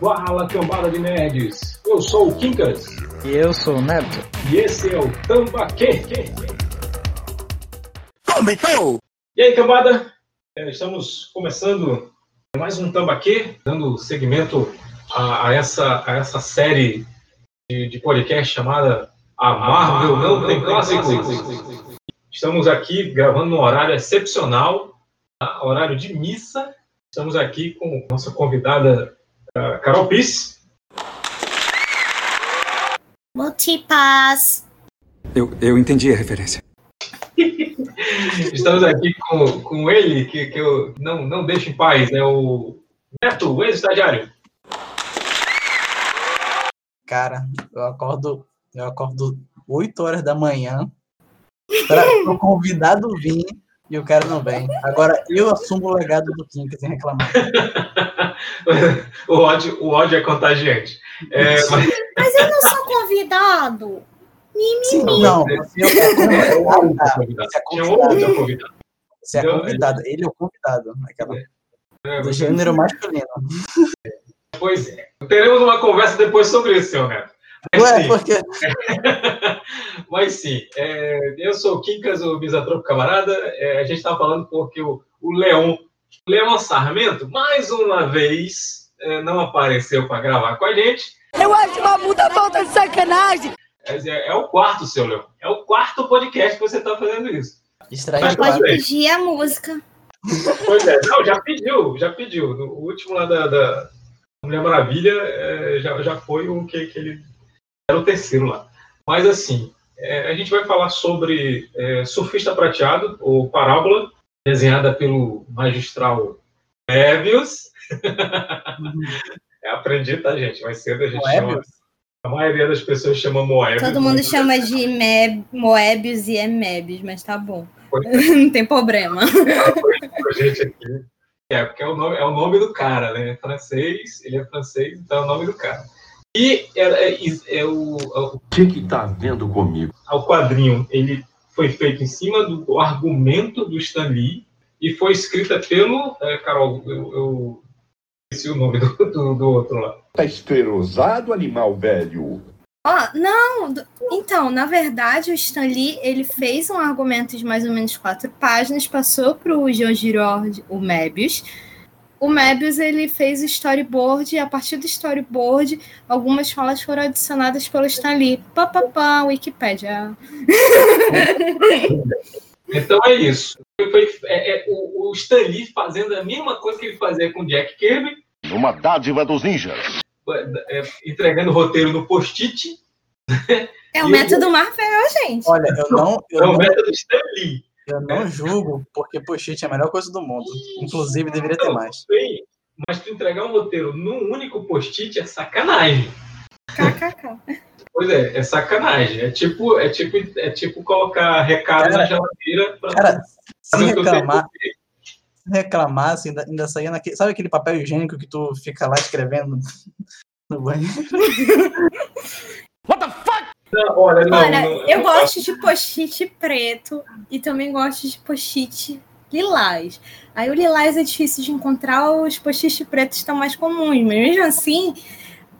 Fala, cambada de nerds! Eu sou o Kinkas. E eu sou o Neto. E esse é o Tambaquê. Começou! E aí, cambada? É, estamos começando mais um Tambaquê, dando seguimento a, a, essa, a essa série de, de podcast chamada A Marvel Não Tem Clássicos. Estamos aqui gravando num horário excepcional? Horário de missa. Estamos aqui com nossa convidada uh, Carol Piss. Multipass. Eu, eu entendi a referência. Estamos aqui com, com ele, que, que eu não, não deixo em paz, né? O Neto, o ex-estagiário. Cara, eu acordo, eu acordo 8 horas da manhã para o convidado vir e o cara não vem. Agora eu assumo o legado do Kim, sem reclamar. o, ódio, o ódio é contagiante. É, mas... mas eu não sou convidado. Sim, não, você é convidado. Você é convidado. Ele é o convidado. Aquela... É, do gênero masculino. Pois é. Teremos uma conversa depois sobre isso, senhor Neto. Mas, Ué, sim. por quê? Mas sim, é, eu sou o Quincas, o Misatropo Camarada. É, a gente estava falando porque o, o Leon, Leon Sarmento, mais uma vez, é, não apareceu para gravar com a gente. Eu acho uma puta falta de sacanagem! É, é, o quarto, seu Leon. É o quarto podcast que você está fazendo isso. Estranho. Pode pedir a música. Pois é, não, já pediu, já pediu. No último lá da, da Mulher Maravilha é, já, já foi o que, que ele. Era o terceiro lá. Mas assim, é, a gente vai falar sobre é, Surfista Prateado, ou Parábola, desenhada pelo magistral Moebius. Uhum. é, aprendi, tá, gente? Mais cedo a gente Moebius? chama. A maioria das pessoas chama Moebius. Todo mundo chama de Meb, Moebius e é Mebius, mas tá bom. Não tem problema. A gente aqui. É, porque é o, nome, é o nome do cara, né? É francês, ele é francês, então é o nome do cara. E é, é, é o. O que que tá vendo comigo? O quadrinho, ele foi feito em cima do argumento do Stan Lee e foi escrita pelo. É, Carol, eu, eu esqueci o nome do, do, do outro lá. Tá esterosado, animal velho. Ó, oh, não, então, na verdade, o Stan Lee, ele fez um argumento de mais ou menos quatro páginas, passou para o Jean Giraud, o Mebius. O Mebius, ele fez o storyboard, e a partir do storyboard, algumas falas foram adicionadas pelo Stan Lee. Pá, pá, pá, Wikipédia. Então é isso. Foi, é, é, o, o Stan Lee fazendo a mesma coisa que ele fazia com Jack Kirby. Numa dádiva dos ninjas é, entregando roteiro no post-it. É o método eu... Marvel, gente. Olha, eu não. Eu é o não, método Stanley. Eu não julgo, porque post-it é a melhor coisa do mundo. Inclusive, deveria ter mais. Sim, mas tu entregar um roteiro num único post-it é sacanagem. KKK. Pois é, é sacanagem. É tipo, é tipo, é tipo colocar recado cara, na geladeira pra. Cara, se reclamar, reclamar, assim, ainda, ainda saía naquele. Sabe aquele papel higiênico que tu fica lá escrevendo no banheiro? What the fuck? Não, olha, não, olha não, eu gosto de post-it preto e também gosto de post-it lilás. Aí o lilás é difícil de encontrar, os post-it pretos estão mais comuns, mas mesmo assim,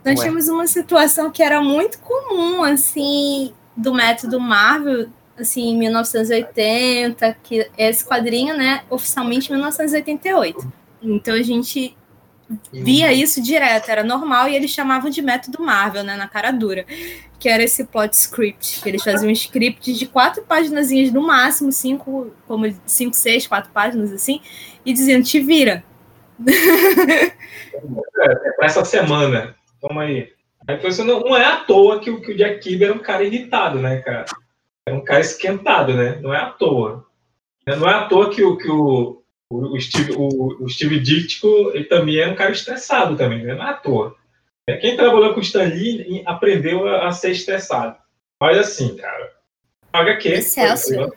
nós Ué. tínhamos uma situação que era muito comum, assim, do método Marvel, assim, em 1980, que esse quadrinho, né, oficialmente em 1988. Então a gente via isso direto, era normal, e eles chamavam de método Marvel, né, na cara dura, que era esse plot script, que eles faziam um script de quatro páginas no máximo, cinco, como cinco, seis, quatro páginas, assim, e diziam, te vira. É, é para essa semana, toma aí. Aí não, não é à toa que, que o Jack Kirby era um cara irritado, né, cara? é um cara esquentado, né? Não é à toa. Não é à toa que o, que o, o, Steve, o, o Steve Ditko ele também é um cara estressado também, né? não é à toa. É, quem trabalhou com o Stan Lee aprendeu a, a ser estressado. Mas assim, cara, HQ... Excelsior.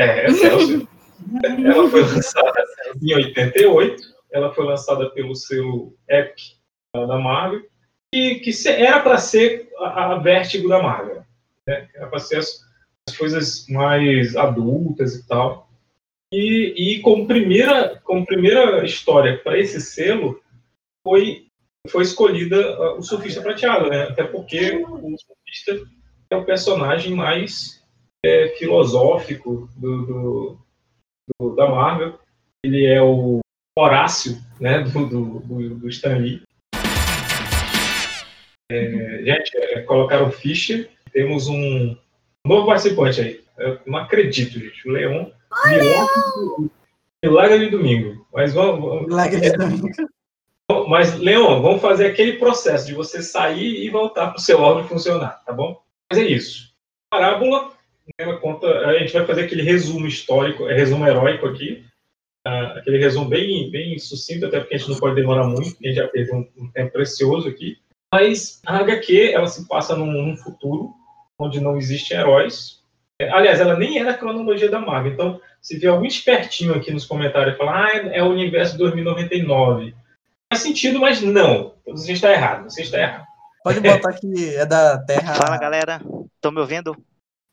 É, Excelsior. ela foi lançada em 88, ela foi lançada pelo selo Epic da Marvel, e que era para ser a, a Vertigo da Marvel. Né? Era para ser as coisas mais adultas e tal. E, e como, primeira, como primeira história para esse selo foi, foi escolhida uh, o Surfista Prateado, né? Até porque o Surfista é o personagem mais é, filosófico do, do, do, da Marvel. Ele é o Horácio né, do, do, do, Stan Lee. É, gente, é, colocaram Fischer. Temos um novo participante aí. Eu não acredito, gente. O Leon. Milagre, Milagre de domingo. Mas vamos. Milagre de domingo. Mas, Leon, vamos fazer aquele processo de você sair e voltar para o seu órgão funcionar, tá bom? Mas é isso. Parábola, ela conta. A gente vai fazer aquele resumo histórico, é resumo heróico aqui. Uh, aquele resumo bem, bem sucinto, até porque a gente não pode demorar muito, a gente já teve um, um tempo precioso aqui. Mas a HQ, ela se passa num, num futuro onde não existem heróis. É, aliás, ela nem é da cronologia da Marvel. Então, se vier algum espertinho aqui nos comentários e falar, ah, é o universo 2099. Faz sentido, mas não. Você está errado. Você está errado. Pode botar que é da Terra. Fala, galera. Estão me ouvindo?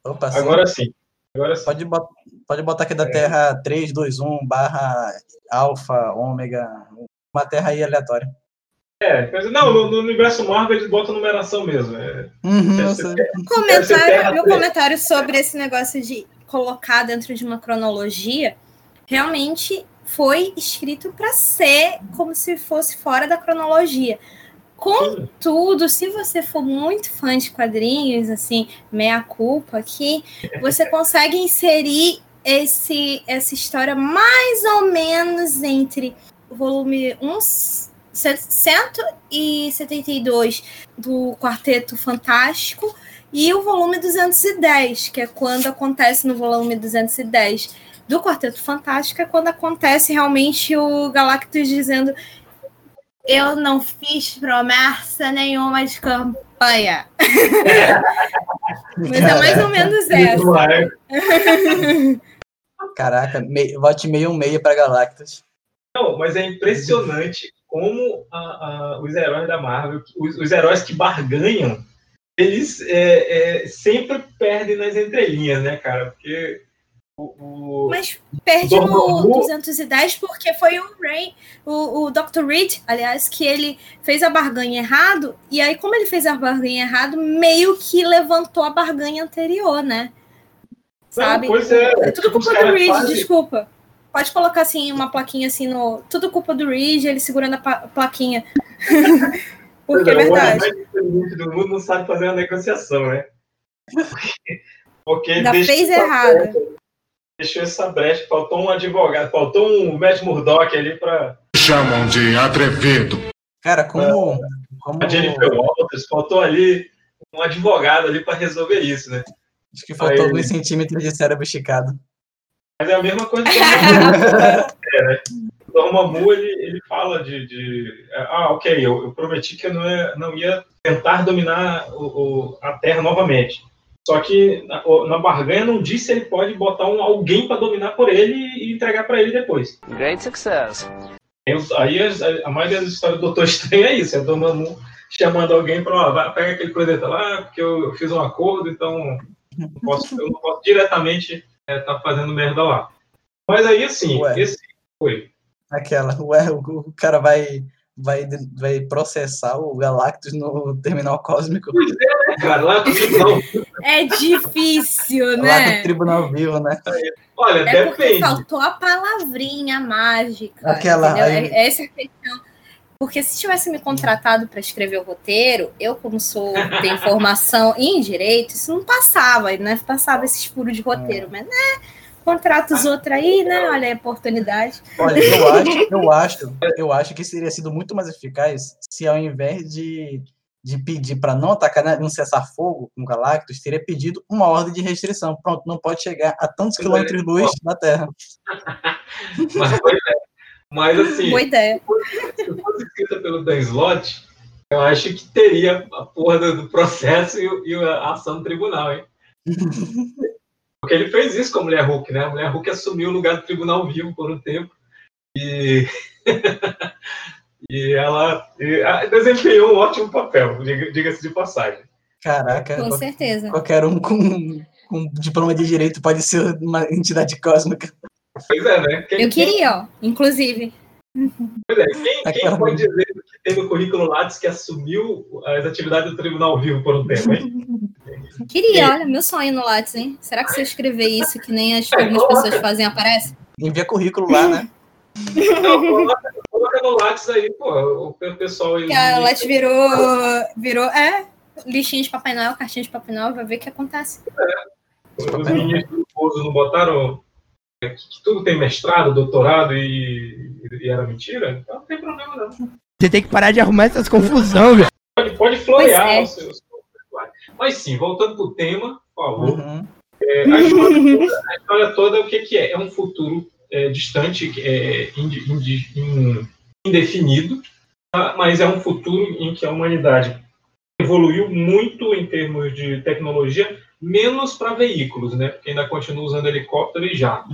Opa, sim. Agora sim. Agora sim. Pode, botar, pode botar que é da Terra 321 barra Alfa, Ômega. Uma Terra aí aleatória. É, mas não, no, no, universo Marvel eles botam numeração mesmo. É, Uhum, Comentário, meu comentário sobre esse negócio de colocar dentro de uma cronologia realmente foi escrito para ser como se fosse fora da cronologia. Contudo, se você for muito fã de quadrinhos, assim, meia culpa aqui, você consegue inserir esse, essa história mais ou menos entre o volume 172 do Quarteto Fantástico e o volume 210, que é quando acontece no volume 210 do Quarteto Fantástico, é quando acontece realmente o Galactus dizendo eu não fiz promessa nenhuma de campanha. Mas é mais ou menos essa. Caraca, me, vote meio um meio pra Galactus. Não, mas é impressionante como a- a- os heróis da Marvel, os, os heróis que barganham, eles é, é, sempre perdem nas entrelinhas, né, cara? Porque o, o- Mas perde no Dormammu- 210 porque foi o Ray, o, o Dr. Reed, aliás, que ele fez a barganha errado, e aí, como ele fez a barganha errado, meio que levantou a barganha anterior, né? Sabe? Não, pois é, É tudo culpa do Reed, fazem- desculpa. Pode colocar assim uma plaquinha assim no. Tudo culpa do Reed, ele segurando a plaquinha. Porque é o verdade. mais inteligente do mundo não sabe fazer uma negociação, né? Porque Ainda fez errado. brecha- Deixou essa brecha, faltou um advogado, faltou um Matt Murdock ali para Chamam de atrevido. Cara, como. como a Jennifer Walters, faltou ali um advogado ali para resolver isso, né? acho que faltou Aí- alguns centímetros de cérebro esticado. Mas é a mesma coisa Dormammu. é, né? O Dormammu, ele, ele fala de, de- Ah, ok, eu, eu prometi que eu não ia, não ia tentar dominar o, o- a Terra novamente. Só que na, na barganha não diz se ele pode botar um, alguém para dominar por ele e entregar para ele depois. Great success. Aí, a, a maioria das histórias do Doutor Estranho é isso, é o Dormammu chamando alguém para, ó, vai, pega aquele planeta lá, porque eu, eu fiz um acordo, então não posso, eu não posso diretamente estar fazendo merda lá. Mas aí, assim, Ué. esse foi. Aquela, ué, o, cara vai, vai, vai processar o Galactus no terminal cósmico. Cara, lá no É difícil, Lá no né? tribunal vivo, né? olha, É porque depende. faltou a palavrinha mágica. Aquela entendeu? aí- É- Essa é a questão. Porque se tivesse me contratado para escrever o roteiro, eu, como sou tenho formação em direito, isso não passava, né? Passava esses furos de roteiro, mas né? Contrata os outros aí, né? Olha a oportunidade. Olha, eu acho, eu acho, eu acho que seria sido muito mais eficaz se ao invés de, de pedir para não atacar, né, não cessar fogo com o Galactus, teria pedido uma ordem de restrição. Pronto, não pode chegar a tantos é. quilômetros luz da Terra. Mas, pois é. Mas, assim, Boa ideia. se fosse escrita pelo Dan Slott, eu acho que teria a porra do, processo e, e a ação do tribunal, hein? Porque ele fez isso com a Mulher Hulk, né? A Mulher Hulk assumiu o lugar do tribunal vivo por um tempo e, e ela e, desempenhou um ótimo papel, diga- diga-se de passagem. Caraca, Com qual- certeza. qualquer um com, com diploma de direito pode ser uma entidade cósmica. Pois é, né? Quem, Eu queria, ó, inclusive. Pois é, quem, quem Aquela- pode dizer que tem no currículo Lattes que assumiu as atividades do tribunal vivo por um tempo, hein? Queria, olha, meu sonho no Lattes, hein? Será que se eu escrever isso, que nem as algumas pessoas fazem, aparece? Envia currículo lá, né? Não, coloca, no Lattes aí, pô, o pessoal. Que a Lattes virou, virou, é, listinha de Papai Noel, cartinha de Papai Noel, vai ver o que acontece. Os meninos do Pouso não botaram é, que, que tudo tem mestrado, doutorado e, e era mentira? Então não tem problema, não. Você tem que parar de arrumar essas confusão, velho. Pode, pode florear é. os seus. Mas sim, voltando pro tema, por favor. Uhum. É, a, história toda, a história toda, o que, que é? É um futuro é, distante, é, indi- indi- in- indefinido, tá? mas é um futuro em que a humanidade evoluiu muito em termos de tecnologia, menos para veículos, né? Porque ainda continua usando helicóptero e jato.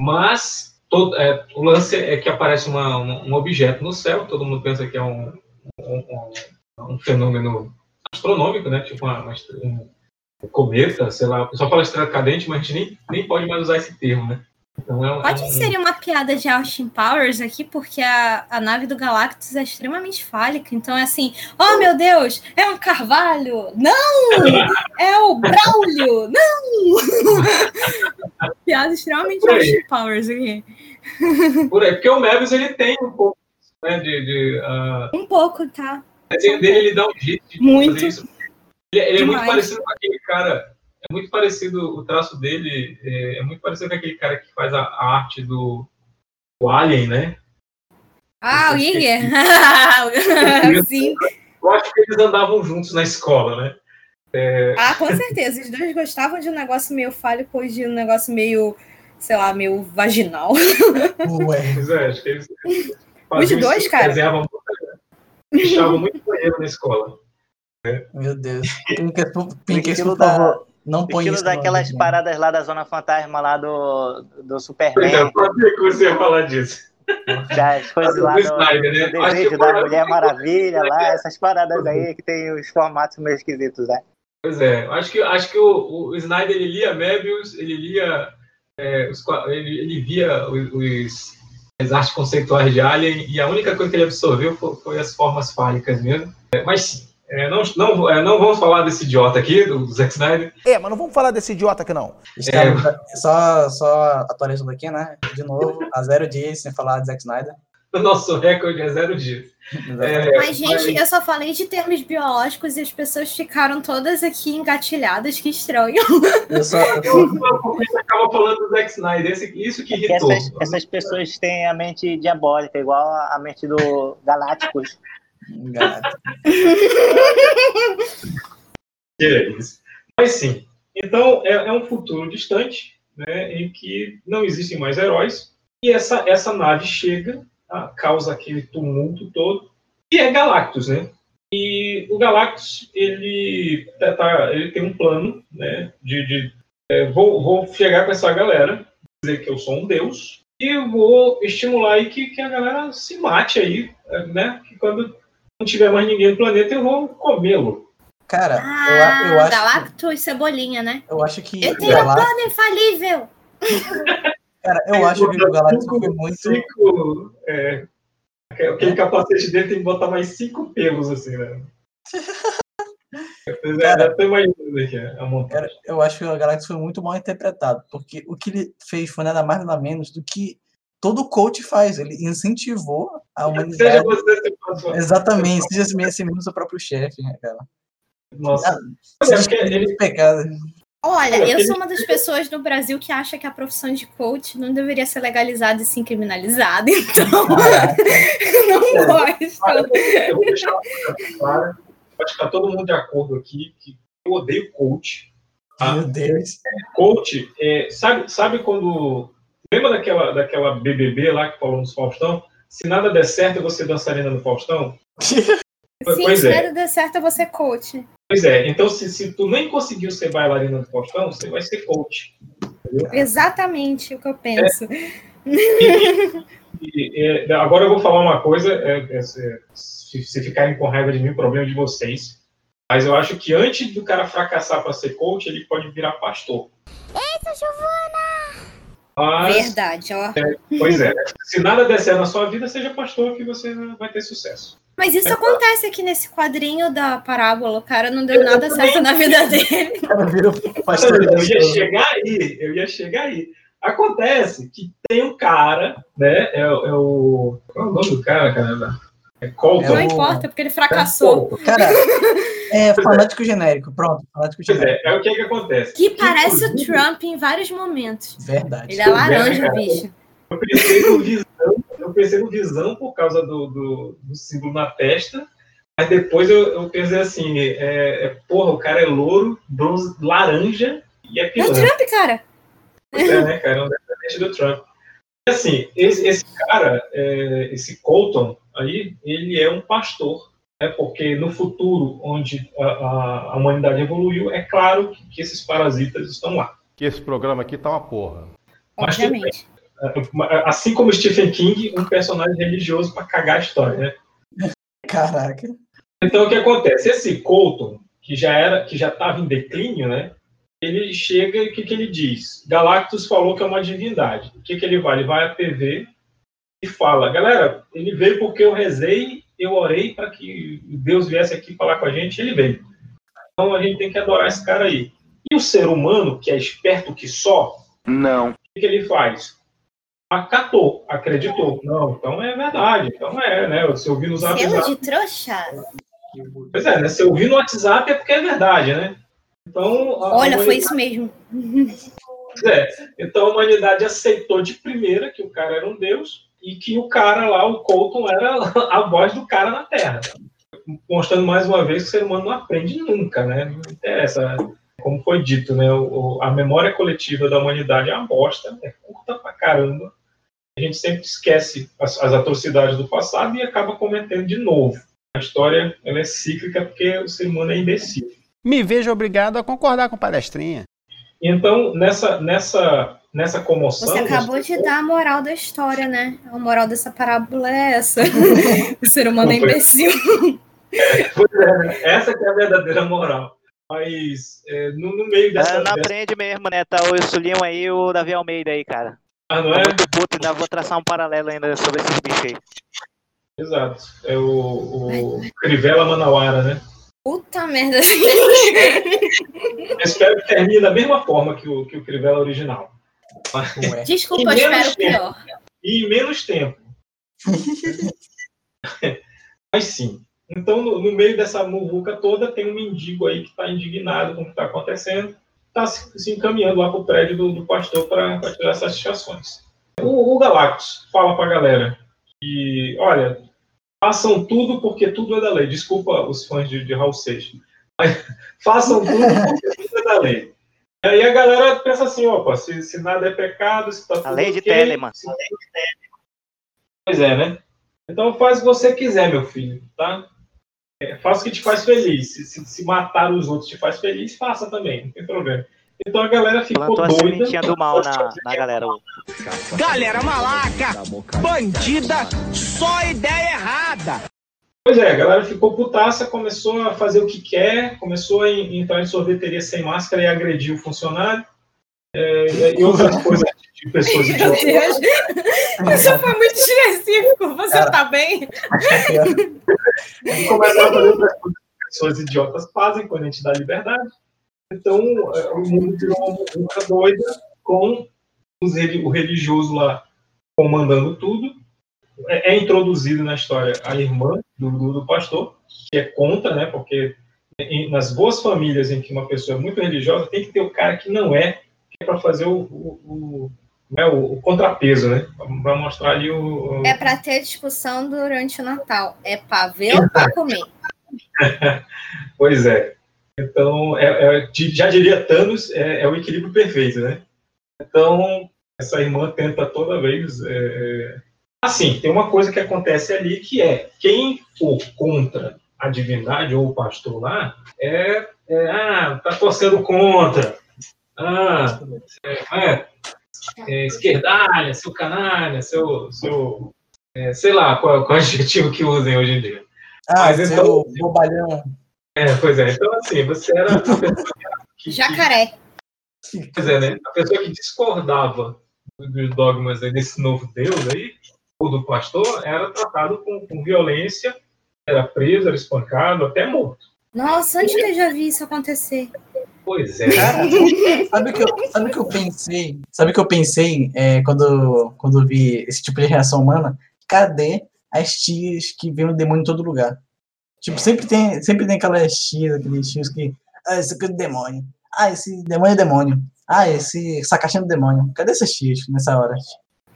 Mas todo- é, o lance é que aparece uma- um, um objeto no céu, todo mundo pensa que é um, um- um- fenômeno astronômico, né? Tipo uma, uma um cometa, sei lá, o pessoal fala estrela cadente, mas a gente nem, nem pode mais usar esse termo, né? Então é, Pode é ser uma piada de Austin Powers aqui, porque a, a nave do Galactus é extremamente fálica. Então é assim, oh meu Deus, é um carvalho! Não! É o Braulio! Não! piada extremamente. Austin Powers aqui. por aí, porque o Mebius ele tem um pouco né, de, de ah, Um pouco, tá? desenho dele ele dá um jeito de Muito. fazer isso. Ele, ele é muito parecido com aquele cara, é muito parecido o traço dele, é, é muito parecido com aquele cara que faz a, a arte do, do Alien, né? Ah, o Giger! Sim. Eu acho que eles andavam juntos na escola, né? Ah, com certeza. Os dois gostavam de um negócio meio fálico e de um negócio meio, sei lá, meio vaginal. Ué. Pois é, acho que eles faziam dois, isso, cara. desenhavam muito, muito banheiro na escola. Meu Deus. Estilo por da- favor, não põe Estilo isso. daquelas desenho. paradas lá da Zona Fantasma, lá do, do Superman, eu sabia que você ia falar disso. das coisas lá do do, Snyder, né? desejo da Mulher Maravilha, lá, essas paradas aí que tem os formatos meio esquisitos, né? Pois é, acho que, acho que o, o Snyder ele lia Mebius, ele lia, é, os ele, ele via os, os- as artes conceituais de Alien e a única coisa que ele absorveu foi, foi as formas fálicas mesmo. É, mas é, não, não, é, não vamos falar desse idiota aqui, do, Zack Snyder. É, mas não vamos falar desse idiota aqui, não. Estamos, só, só atualizando aqui, né? De novo, a zero dias sem falar de Zack Snyder. O nosso recorde é zero dias. É, Mas, gente, eu só falei de termos biológicos e as pessoas ficaram todas aqui engatilhadas, que estranho. Eu só, eu acaba falando do Zack Snyder, esse- isso que irritou. essas, essas pessoas têm a mente diabólica, igual a a mente do Galácticos. É. Mas sim, então é, é um futuro distante, né, em que não existem mais heróis, e essa, essa nave chega, tá, causa aquele tumulto todo, e é Galactus, né? E o Galactus, ele, tá- tá- ele tem um plano, né, de, de é, vou, vou chegar com essa galera, dizer que eu sou um deus, e vou estimular aí que, que a galera se mate aí, né, que quando não tiver mais ninguém no planeta, eu vou comê-lo. Cara, eu, Ah, a- eu, acho, Galactus e Cebolinha, né? eu acho que Eu tenho um Galactus, plano infalível. cara, eu acho que o Galactus foi muito. Cinco, é, aquele capacete dele tem que botar mais cinco pelos, assim, né? Eu Cara- até imaginando aqui a montagem. Cara, eu acho que o Galactus foi muito mal interpretado, porque o que ele fez foi nada mais nada menos do que todo coach faz. Ele incentivou a Seja humanidade. você, se for- Exatamente, seja assim mesmo, mesmo seu próprio chefe, né, cara? Nossa. Ah, É porque ele- pecado. Olha, eu sou uma das pessoas no Brasil que acha que a profissão de coach não deveria ser legalizada e sim criminalizada. Então, não gosto. Eu vou deixar uma coisa clara. Acho que tá todo mundo de acordo aqui que eu odeio coach. Ah. Meu Deus. Coach, é, sabe, sabe quando. Lembra daquela, daquela BBB lá que falou no Faustão? Se nada der certo, você dançarina no Faustão? Sim, Pois se é. nada der certo, eu vou ser coach. Pois é, então se, se tu nem conseguiu ser bailarina do Faustão, você vai ser coach. Exatamente o que eu penso. E, é, agora eu vou falar uma coisa, é, é, se, se ficarem com raiva de mim, o problema é de vocês. Mas eu acho que antes do cara fracassar para ser coach, ele pode virar pastor. Mas, Verdade, ó. pois é, se nada der certo na sua vida, seja pastor que você vai ter sucesso. Mas isso acontece aqui nesse quadrinho da parábola. O cara não deu nada certo na vida dele. Eu ia chegar aí, eu ia chegar aí. Acontece que tem um cara, né? É, o- é o. Qual é o nome do cara, cara? É Colton. Não É importa, porque ele fracassou. Cara, é fanático genérico. Pronto, fanático Pois genérico. é, é o que que acontece. Que parece o Trump em vários momentos. Verdade. Ele é laranja, cara. bicho. Eu pensei no visão, eu pensei no visão por causa do, do, do símbolo na testa, mas depois eu, eu pensei assim, é, é, porra, o cara é louro, bronze, laranja e é É o. Trump, cara. Pois é, né, cara? É um descendente do Trump. E assim, esse, esse cara, é, esse Colton aí, ele é um pastor, né? Porque no futuro, onde a, a- a humanidade evoluiu, é claro que, que esses parasitas estão lá. Que esse programa aqui tá uma porra. Mas Obviamente. Assim como Stephen King, um personagem religioso para cagar a história, né? Caraca. Então o que acontece? Esse Colton, que já era, que já estava em declínio, né? Ele chega e o que, que ele diz? Galactus falou que é uma divindade. O que, que ele vai? Ele vai à TV e fala, galera, ele veio porque eu rezei, eu orei para que Deus viesse aqui falar com a gente, ele veio. Então a gente tem que adorar esse cara aí. E o ser humano, que é esperto que só, Não. o que, que ele faz? Acatou, acreditou. Não, então é verdade. Então é, né? Se eu vi no Selo zap de trouxa. Pois é, né? Se eu vi no WhatsApp é porque é verdade, né? Então, a Olha, foi isso mesmo. é, então a humanidade aceitou de primeira que o cara era um deus e que o cara lá, o Colton, era a voz do cara na Terra. Mostrando mais uma vez que o ser humano não aprende nunca, né? Não interessa. Como foi dito, né? O- a memória coletiva da humanidade é uma bosta, é curta pra caramba. A gente sempre esquece as, as atrocidades do passado e acaba cometendo de novo. A história ela é cíclica porque o ser humano é imbecil. Me vejo obrigado a concordar com palestrinha. Então, nessa, nessa, nessa comoção. Você acabou de dar a moral da história, né? A moral dessa parábola é essa. o ser humano é imbecil. Pois é? Essa que é a verdadeira moral. Mas é, no, no meio dessa. É, não dessa aprende mesmo, né? Tá o Sulinho aí e o Davi Almeida aí, cara. ah, não é? muito puto, ainda vou traçar um paralelo ainda sobre esses bichos aí. Exato. É o, o Crivella Manauara, né? Puta merda. Eu espero que termine da mesma forma que o, que o Crivella original. Ué. Desculpa, E eu espero o pior. E em menos tempo. Mas sim. Então, no, no meio dessa muvuca toda, tem um mendigo aí que está indignado com o que está acontecendo, está se, se encaminhando lá para o prédio do, do pastor para tirar essas satisfações. O, o Galactus fala para a galera que, olha, façam tudo porque tudo é da lei. Desculpa os fãs de, de Raul Seixas. Façam tudo porque tudo é da lei. E aí a galera pensa assim, opa, se, se nada é pecado, se tá tudo A lei de ok, Telemann. se- Pois é, né? Então faz o que você quiser, meu filho, tá? É, faça o que te faz feliz. Se, se, se matar os outros te faz feliz, faça também, não tem problema. Então a galera ficou Plantou a doida. sementinha do mal na, na galera. Galera malaca, bandida, só ideia errada. Pois é, a galera ficou putaça, começou a fazer o que quer, começou a en- entrar em sorveteria sem máscara e agredir o funcionário. é, e outras coisas de pessoas Meu idiotas. Deus. Isso foi muito específico. Você Cara. tá bem? E começaram a fazer outras coisas que pessoas idiotas fazem quando a gente dá liberdade. Então, é, o mundo virou uma muvuca doida com os o religioso lá comandando tudo. É, é introduzido na história a irmã do, do, pastor, que é contra, né? Porque em- nas boas famílias em que uma pessoa é muito religiosa, tem que ter o cara que não é, que é para fazer o, o, o, né, o, o contrapeso, né? Para mostrar ali o, o- É pra ter discussão durante o Natal. É pra ver ou pra comer? Pois é. Então, é- é- já diria Thanos, é, é o equilíbrio perfeito, né? Então, essa irmã tenta toda vez. é, é, Assim, tem uma coisa que acontece ali que é quem for contra a divindade ou o pastor lá é, é ah, tá torcendo contra. Ah, é, é, é, esquerdalha, seu canalha, seu, seu é, sei lá qual, qual adjetivo que usem hoje em dia. Ah, Mas seu bobalhão. É, pois é. Então, assim, você era a pessoa que, que, Jacaré. Pois é, né? A pessoa que discordava dos dogmas aí desse novo Deus aí, ou do pastor, era tratado com, com violência, era preso, era espancado, até morto. Nossa, onde que eu já vi isso acontecer? Pois é. Cara, sabe o que eu, sabe que eu pensei? Sabe o que eu pensei é, quando, quando vi esse tipo de reação humana? Cadê as tias que vêem o demônio em todo lugar? Tipo, sempre tem, sempre tem aquelas tias, aqueles tios que. Ah, esse aqui é demônio. Ah, esse demônio é demônio. Ah, esse essa caixinha é do demônio. Cadê essas tias nessa hora?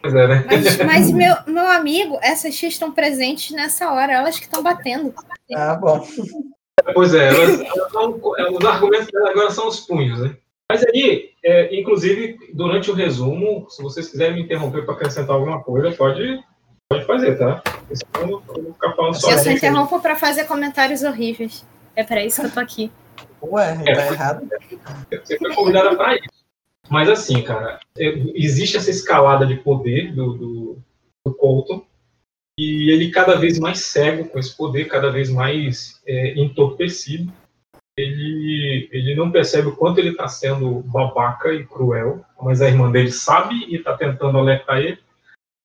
Pois é, né? Mas, mas meu, meu amigo, essas tias estão presentes nessa hora, elas que estão batendo. Ah, bom. Pois é, elas, elas são- é, os argumentos dela agora são os punhos, né? Mas aí, é, inclusive, durante o resumo, se vocês quiserem me interromper para acrescentar alguma coisa, pode, pode fazer, tá? Senão eu vou ficar falando só. Eu só interrompo pra fazer comentários horríveis. É pra isso que eu tô aqui. Ué, É, tá foi- errado. Você foi convidada para isso. Mas assim, cara, é, existe essa escalada de poder do, do, do Colton e ele cada vez mais cego com esse poder, cada vez mais é, entorpecido. Ele, ele não percebe o quanto ele está sendo babaca e cruel, mas a irmã dele sabe e está tentando alertar ele,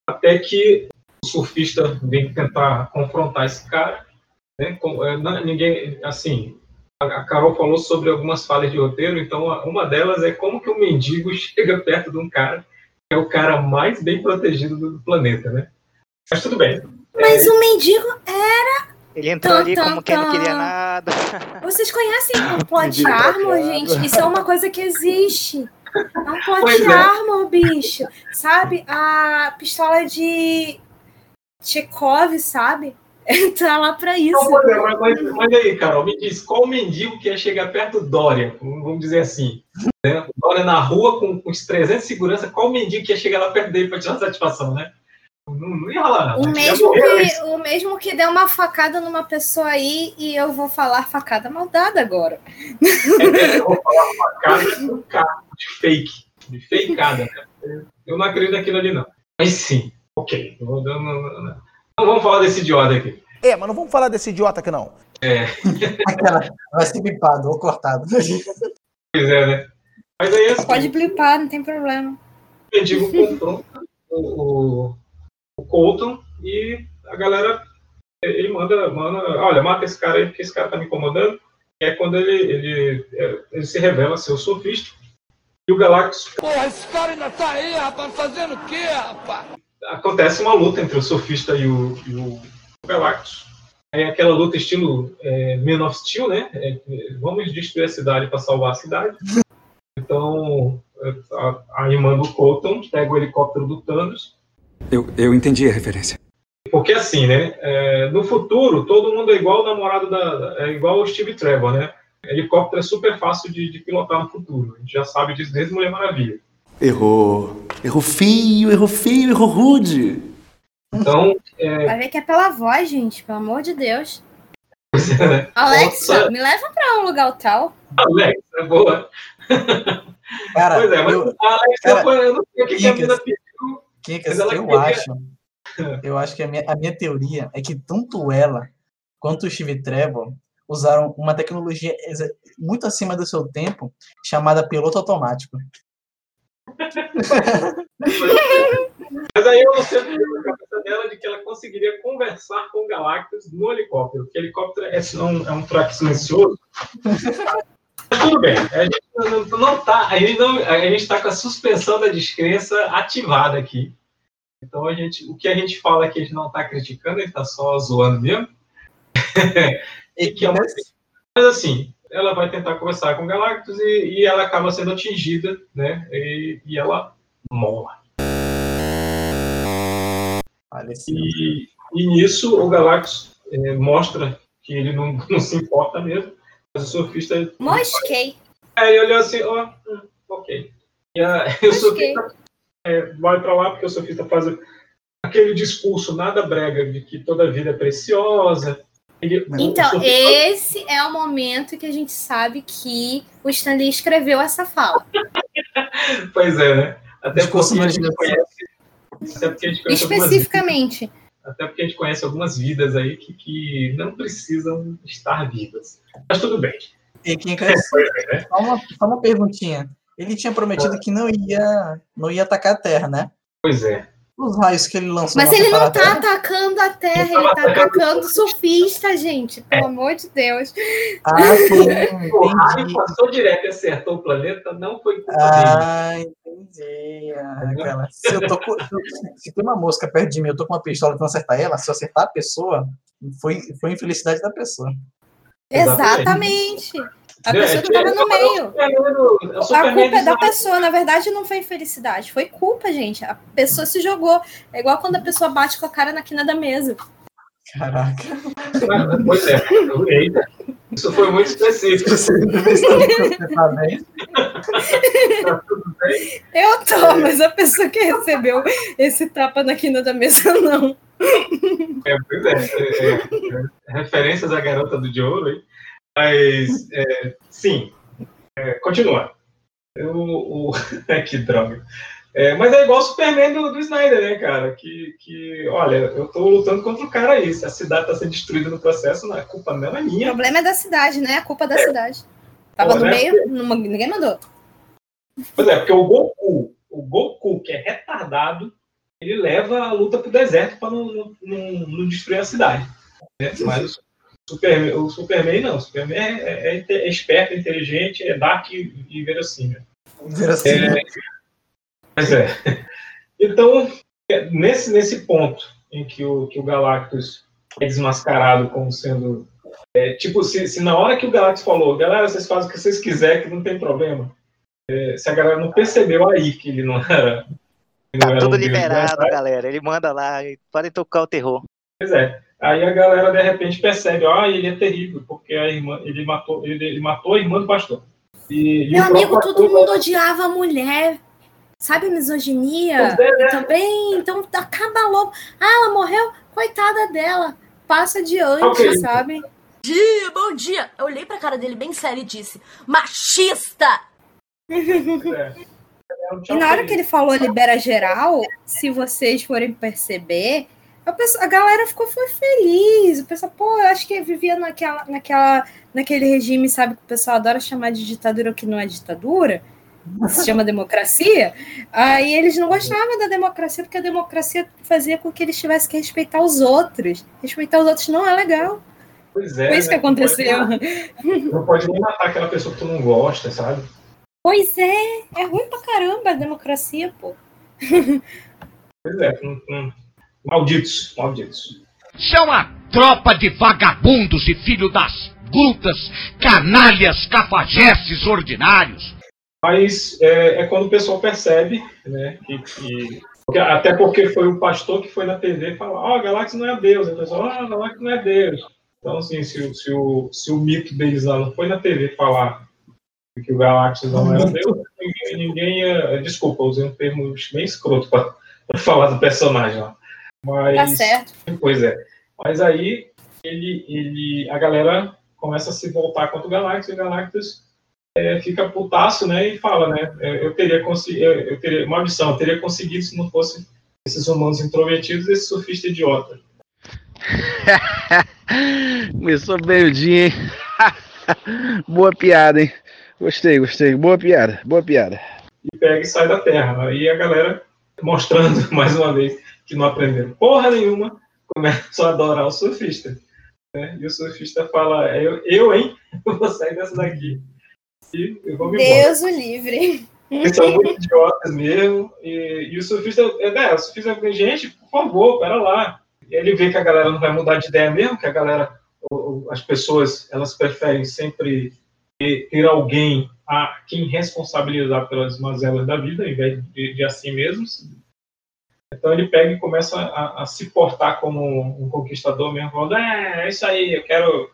até que o surfista vem tentar confrontar esse cara. Né? É, ninguém, assim, a Carol falou sobre algumas falhas de roteiro, então uma delas é como que o mendigo chega perto de um cara que é o cara mais bem protegido do planeta, né? Mas tudo bem. Mas o mendigo, Ele entrou ali Tum, como quem não queria nada. vocês conhecem o plot armor, gente? Isso é uma coisa que existe. É um plot Pois é. armor, bicho. Sabe? A pistola de Chekhov, sabe? Tá lá pra isso. Não, é, mas, mas- mas aí, Carol, me diz, qual mendigo que ia chegar perto do Dória? Vamos dizer assim. Né? O Dória na rua com, com os 300 de segurança, qual mendigo que ia chegar lá perto dele para tirar satisfação, né? Não, não ia rolar, não. O mesmo, morrer, que, o mesmo que deu uma facada numa pessoa aí e eu vou falar facada maldada agora. Eu vou falar uma casa de um carro de fake, de fakeada, né? Eu não acredito naquilo ali, não. Mas sim, ok. Não, não- não- não- vamos falar desse idiota aqui. É, mas não vamos falar desse idiota aqui não. Aquela, vai ser bipado ou cortado. Pois é, né? Mas aí assim, Pode blipar, não tem problema. o mendigo confronta o, o, o Colton e a galera ele manda, manda, olha, mata esse cara aí porque esse cara tá me incomodando. E é quando ele, ele, é, ele se revela ser o sofista. E o Galactus Porra, esse cara ainda tá aí, rapaz, fazendo o quê, rapaz? Acontece uma luta entre o sofista e o, e o Galactus. É aquela luta estilo é, Man of Steel, né? É, vamos destruir a cidade para salvar a cidade. Então, é, a, a irmã do Colton pega o helicóptero do Thanos. Eu, eu entendi a referência. Porque assim, né? é, no futuro, todo mundo é igual o namorado da. da- É igual o Steve Trevor, né? Helicóptero é super fácil de, de pilotar no futuro. A gente já sabe disso desde Mulher Maravilha. Errou. Errou feio, errou feio, errou rude. Então, é, Vai ver que é pela voz, gente, pelo amor de Deus. Alexa, Nossa. me leva pra um lugar tal. Alex, é boa. Cara, Pois é, mas eu, a Alex, cara, eu não sei o que, que a mina pediu. Kikas, ela eu queria- acho. Eu acho que a minha, a minha teoria é que tanto ela quanto o Steve Trevor usaram uma tecnologia muito acima do seu tempo, chamada piloto automático. Mas aí eu não sei na cabeça dela de que ela conseguiria conversar com o Galactus no helicóptero. Porque helicóptero é, um, é um traque silencioso. Mas tudo bem. A gente não, não tá, a gente não, a gente tá com a suspensão da descrença ativada aqui. Então a gente, o que a gente fala que a gente não está criticando, a gente está só zoando mesmo. e que é uma, mas assim, ela vai tentar conversar com o Galactus e, e ela acaba sendo atingida, né? E, e ela morre. E, e nisso o Galactus eh, mostra que ele não, não se importa mesmo. Mas o surfista. Mosquei. Aí ele olhou assim, ó, hum, ok. E a, e o surfista eh, vai pra lá porque o surfista faz aquele discurso nada brega de que toda vida é preciosa. Ele- Então, esse é o momento que a gente sabe que o Stanley escreveu essa fala. Pois é, né? Até porque, a gente conhece, até porque a gente conhece Especificamente. Até porque a gente conhece algumas vidas aí que, que não precisam estar vivas. Mas tudo bem. E quem quer... só, uma, só uma perguntinha. Ele tinha prometido que não ia, não ia atacar a Terra, né? Pois é. Os raios que ele lançou. Mas ele não tá atacando a Terra, Ele tá atacando atacando surfista, gente. Pelo amor de Deus. Ah, sim, O raio entendi. passou direto e acertou o planeta, não foi culpa. Ah, entendi. Ah, aquela- Se, eu tô com- se, tem uma mosca perto de mim, eu tô com uma pistola tentando acertar ela, se eu acertar a pessoa, foi, foi infelicidade da pessoa. Exatamente. Exatamente. A pessoa que tava no meio. É o A culpa é da pessoa, na verdade não foi infelicidade, foi culpa, gente. A pessoa se jogou. É igual quando a pessoa bate com a cara na quina da mesa. Caraca. Pois é. Isso foi muito específico. Você tá? Eu tô, mas a pessoa que recebeu esse tapa na quina da mesa, não. É, pois é, é, é, referências à garota do de ouro, hein? Mas, é, sim, é, continua. O, o, que droga. É, mas é igual o Superman do, do Snyder, né, cara? Que, que, olha, eu tô lutando contra o cara aí. Se a cidade tá sendo destruída no processo, não, a culpa não é O minha. problema é da cidade, né? A culpa é da cidade. Tava Pô, no né? meio, não- ninguém mandou. Pois é, porque o Goku, o Goku, que é retardado, ele leva a luta pro deserto para não, não, não, não destruir a cidade. né? Mas o Superman, o Superman não. O Superman é, é- é é esperto, é inteligente, é dark e, e verossímil. Verossímil. Pois é. Então, é, nesse, nesse ponto em que o, que o Galactus é desmascarado como sendo. é, tipo, se, se na hora que o Galactus falou, galera, vocês fazem o que vocês quiserem, que não tem problema. é, se a galera não percebeu aí que ele não era. que não Tá era tudo um de liberado, galera. Ele manda lá, e podem tocar o terror. Pois é. Aí a galera de repente percebe, ah, ele é terrível, porque a irmã, ele matou, ele, ele matou a irmã do pastor. E, e Meu próprio amigo, todo pastor- mundo odiava a mulher. Sabe a misoginia? É, né? Também, então acaba logo. Ah, ela morreu? Coitada dela. Passa adiante, Ok. sabe? dia, bom dia. Eu olhei pra cara dele bem sério e disse: Machista! É. É um E na hora que ele falou libera geral, se vocês forem perceber, a, pessoa- a galera ficou foi feliz. O pessoal, pô, eu acho que vivia naquela, naquela, naquele regime, sabe, que o pessoal adora chamar de ditadura o que não é ditadura, se chama democracia. Aí eles não gostavam da democracia, porque a democracia fazia com que eles tivessem que respeitar os outros. Respeitar os outros não é legal. Pois é, Foi isso que né? Não pode aconteceu. Não pode nem matar aquela pessoa que tu não gosta, sabe? Pois é, é ruim pra caramba a democracia, pô. Pois é. não- não- Malditos, malditos. São a tropa de vagabundos e filho das putas, canalhas, cafajestes ordinários. Mas é, é quando o pessoal percebe, né? Que, que- até porque foi o pastor que foi na TV falar, ó, a Galáxia não é Deus. O pessoal, ah, a Galáxia não é Deus. Então, assim, se, o- se, o, se o mito deles lá não foi na TV falar que o Galáxia não era Deus, ninguém, ninguém ia. Desculpa, usei um termo bem escroto para falar do personagem lá. Mas, Tá certo. Pois é. Mas aí ele, ele, a galera começa a se voltar contra o Galactus e o Galactus é, fica putaço, né? E fala, né? é, Eu teria conseguido, eu teria, maldição, eu teria conseguido se não fosse esses humanos intrometidos e esse surfista idiota. Começou bem o dia, hein? Boa piada, hein? Gostei, gostei. Boa piada, boa piada. E pega e sai da Terra. Aí a galera, mostrando mais uma vez que não aprenderam porra nenhuma, começam a adorar o surfista. né? E o surfista fala, eu, eu hein? Eu vou sair dessa daqui. E eu vou me embora. Deus o livre. Eles são muito idiotas mesmo. E, e o surfista, é, né, o surfista fica, gente, por favor, pera lá. E ele vê que a galera não vai mudar de ideia mesmo, que a galera, as pessoas, elas preferem sempre ter, ter alguém a quem responsabilizar pelas mazelas da vida, ao invés de, de a si mesmos. Então ele pega e começa a, a se portar como um conquistador mesmo, falando, é, é isso aí, eu quero,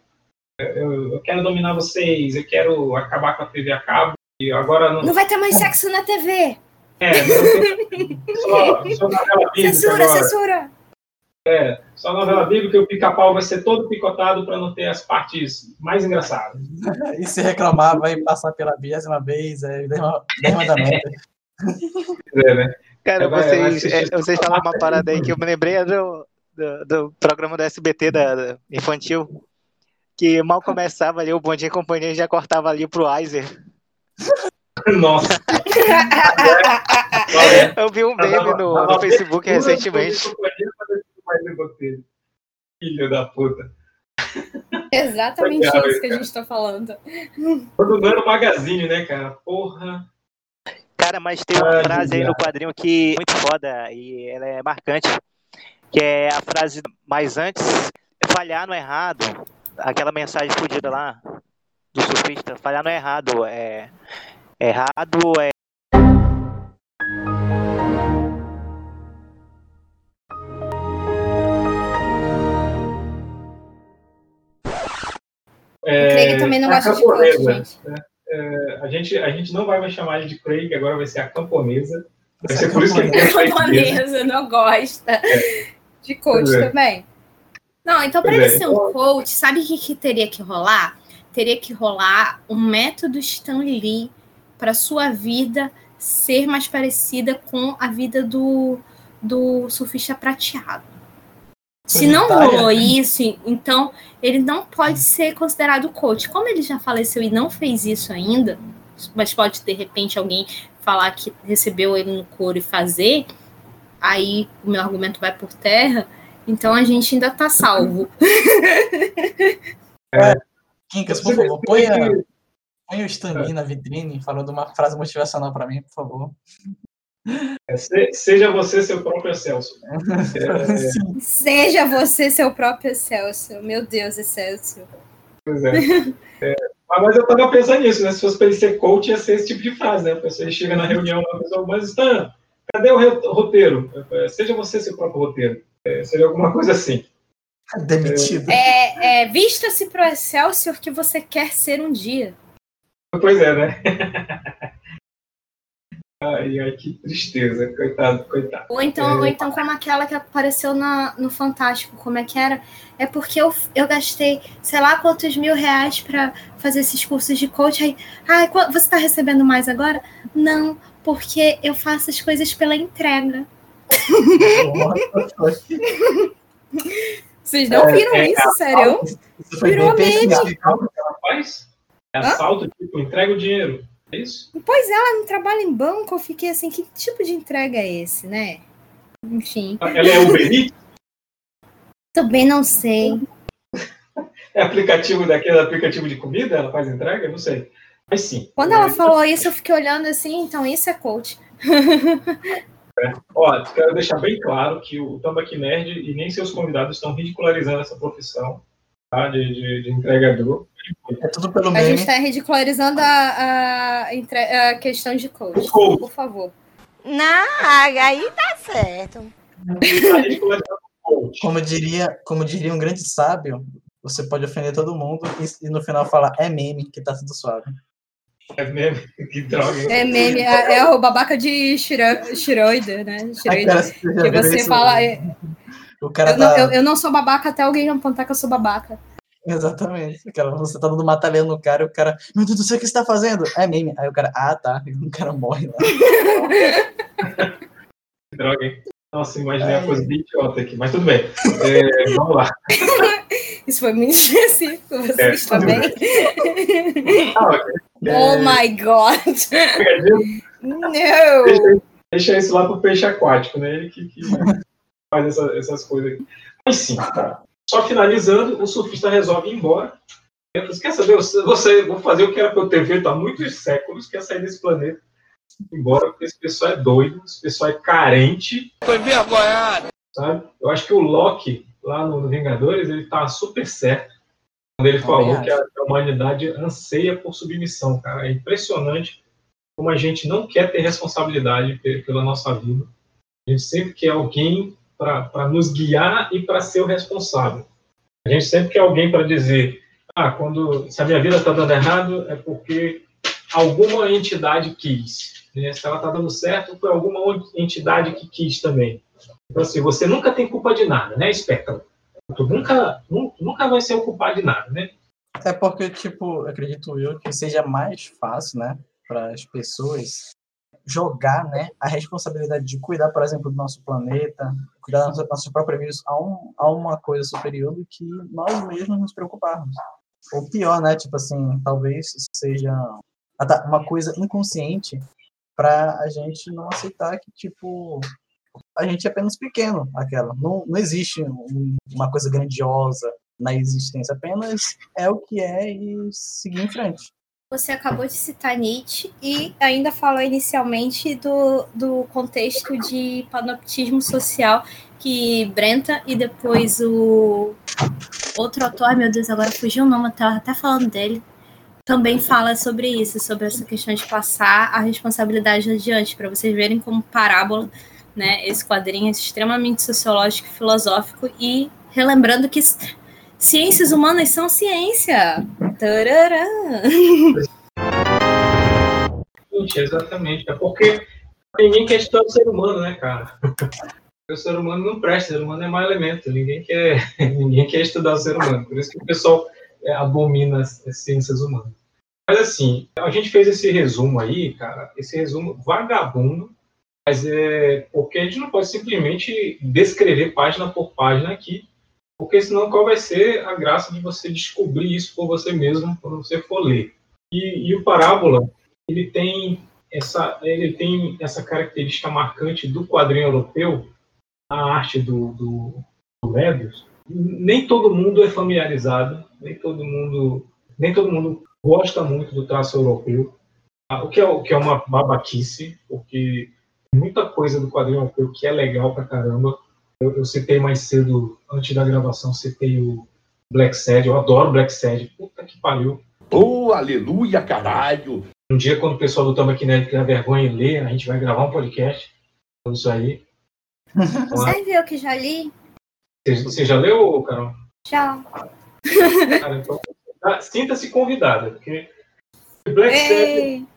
eu, eu quero dominar vocês, eu quero acabar com a TV a cabo, e agora não, Não vai ter mais sexo na TV. é, não tem- só, só novela bíblica Censura, agora. censura. É, só novela bíblica e o pica-pau vai ser todo picotado para não ter as partes mais engraçadas. E se reclamar, vai passar pela vigésima vez, é derrama mandamento. É, né? Cara, vocês, é, vocês falaram uma parada aí que eu me lembrei é do, do, do programa do SBT da, da infantil, que mal começava ali o Bom Dia e Companhia já cortava ali pro Aizer. Nossa. Eu vi um meme no, no Facebook recentemente. Filho da puta. Exatamente Legal, isso que a gente tá falando. Quando não era o Magazine, né, cara? Porra. Cara, mas tem uma Ai, frase aí no quadrinho que é muito foda e ela é marcante, que é a frase mais antes, falhar no errado, aquela mensagem fodida lá do surfista, falhar no errado, é errado é É, Craig também não a gosta de coach, gente. né? É, a, gente, a gente não vai mais chamar ele de Craig, agora vai ser a camponesa. Vai ser por isso que mesmo. Japonesa não gosta de coach é. também. Não, então para ele é, ser um coach, sabe o que, que teria que rolar? Teria que rolar um método Stan Lee para sua vida ser mais parecida com a vida do, do surfista prateado. Se não Solitária. rolou isso, então ele não pode ser considerado coach. Como ele já faleceu e não fez isso ainda, mas pode de repente alguém falar que recebeu ele no couro e fazer, aí o meu argumento vai por terra, então a gente ainda tá salvo. Quincas, por favor, põe, a, põe o Stan Lee na vitrine falando uma frase motivacional pra mim, por favor. É, se- seja você seu próprio Celso. É. Seja você seu próprio Excelsior. Meu Deus, Excelsior. pois é. É, mas eu tava pensando nisso, né? Se fosse para ele ser coach, ia ser esse tipo de frase, né? A pessoa chega na reunião, a pessoa, mas Stan, cadê o roteiro? É, Seja você seu próprio roteiro. É, seria alguma coisa assim. Demitido. É, é, Vista-se pro Excelsior que você quer ser um dia. Pois é, né? Ai, ai, que tristeza. Coitado, coitado. Ou então, ou então como aquela que apareceu na, no Fantástico, como é que era? É porque eu, eu gastei, sei lá, quantos mil reais para fazer esses cursos de coach. Aí, ah, qu- você está recebendo mais agora? Não, porque eu faço as coisas pela entrega. Vocês não É, viram é, isso, a- sério? Isso foi Virou meme. Ela faz é assalto, tipo, entrega o dinheiro. É isso? Pois é, ela não trabalha em banco, eu fiquei assim, que tipo de entrega é esse, né? Enfim, Ela é Uber Eats? também não sei. É aplicativo daquele aplicativo de comida? Ela faz entrega? Não sei. Mas sim. Quando ela falou isso, eu fiquei olhando assim, então isso é coach. Ó, quero deixar bem claro que o Tambaqui Nerd e nem seus convidados estão ridicularizando essa profissão tá, de, de, de entregador. É tudo pelo A meme. gente tá ridicularizando a, a, a questão de coach. Por favor. Não, aí tá certo. Como diria, como diria um grande sábio, você pode ofender todo mundo e, e no final falar é meme, que tá tudo suave. É mesmo? Que droga. É meme, é, é o babaca de Shiroide, né? Ai, cara, Que você fala. é, O cara Eu não, tá. eu, eu não sou babaca até alguém apontar que eu sou babaca. Exatamente. Aquela, você tá dando mata-leão no cara e o cara, meu Deus do céu, o que você tá fazendo? É meme. Aí o cara, ah, tá. E o cara morre lá. Droga, hein? Nossa, imaginei a coisa bem idiota aqui. Mas tudo bem. É, vamos lá. Isso foi muito específico. Você É, bem? Ah, ok. Oh my god! Não! Deixa, deixa isso lá pro peixe aquático, né? Ele que, que faz essa- essas coisas aqui. Mas sim, só finalizando, o surfista resolve ir embora. Ele fala, Quer saber? Você, você- vou fazer o que era pra eu ter feito há muitos séculos, que é sair desse planeta. Embora, porque esse pessoal é doido, esse pessoal é carente. Tô envergonhado. sabe? Eu acho que o Loki, lá no Vingadores, ele tá super certo. Quando ele falou que a, que a humanidade anseia por submissão, cara. É impressionante como a gente não quer ter responsabilidade pe- pela nossa vida. A gente sempre quer alguém para nos guiar e para ser o responsável. A gente sempre quer alguém para dizer, ah, quando se a minha vida está dando errado é porque alguma entidade quis. né? Se ela está dando certo, foi alguma entidade que quis também. Então, assim, você nunca tem culpa de nada, né, Spectrum? Tu nunca, nu- nunca vai ser o culpado de nada, né? É porque, tipo, acredito eu que seja mais fácil, né, para as pessoas jogar, né, a responsabilidade de cuidar, por exemplo, do nosso planeta, cuidar dos nossos próprios vírus a, um, a uma coisa superior do que nós mesmos nos preocuparmos. Ou pior, né, tipo assim, talvez seja uma coisa inconsciente para a gente não aceitar que, tipo, a gente é apenas pequeno, aquela. Não, não existe um- uma coisa grandiosa na existência, apenas é o que é e seguir em frente. Você acabou de citar Nietzsche e ainda falou inicialmente do, do contexto de panoptismo social que Brenta e depois o outro autor, meu Deus, agora fugiu o nome, eu tava até falando dele, também fala sobre isso, sobre essa questão de passar a responsabilidade adiante, para vocês verem como parábola, né, esse quadrinho é extremamente sociológico e filosófico e relembrando que ciências humanas são ciência. Tarará. Gente, exatamente. É porque ninguém quer estudar o ser humano, né, cara? O ser humano não presta, o ser humano é mau elemento. Ninguém quer, ninguém quer estudar o ser humano. Por isso que o pessoal é, abomina as, as ciências humanas. Mas assim, a gente fez esse resumo aí, cara, esse resumo vagabundo, mas é porque a gente não pode simplesmente descrever página por página aqui, porque senão qual vai ser a graça de você descobrir isso por você mesmo quando você for ler? E, e o Parábola, ele tem essa ele tem essa característica marcante do quadrinho europeu, a arte do, do, do Möbius. Nem todo mundo é familiarizado, nem todo mundo nem todo mundo gosta muito do traço europeu, Ah, o que é, o que é uma babaquice, porque muita coisa do quadrinho europeu que é legal pra caramba. Eu, eu citei mais cedo, antes da gravação, citei o Black Sad, eu adoro Black Sad, puta que pariu. Oh, aleluia, caralho! Um dia, quando o pessoal do Tamba Nerd tiver vergonha em ler, a gente vai gravar um podcast sobre isso aí. Você viu que já li? Você, você já leu, Carol? Já. Cara, então, ah, Sinta-se convidada, porque Black Sad Ei,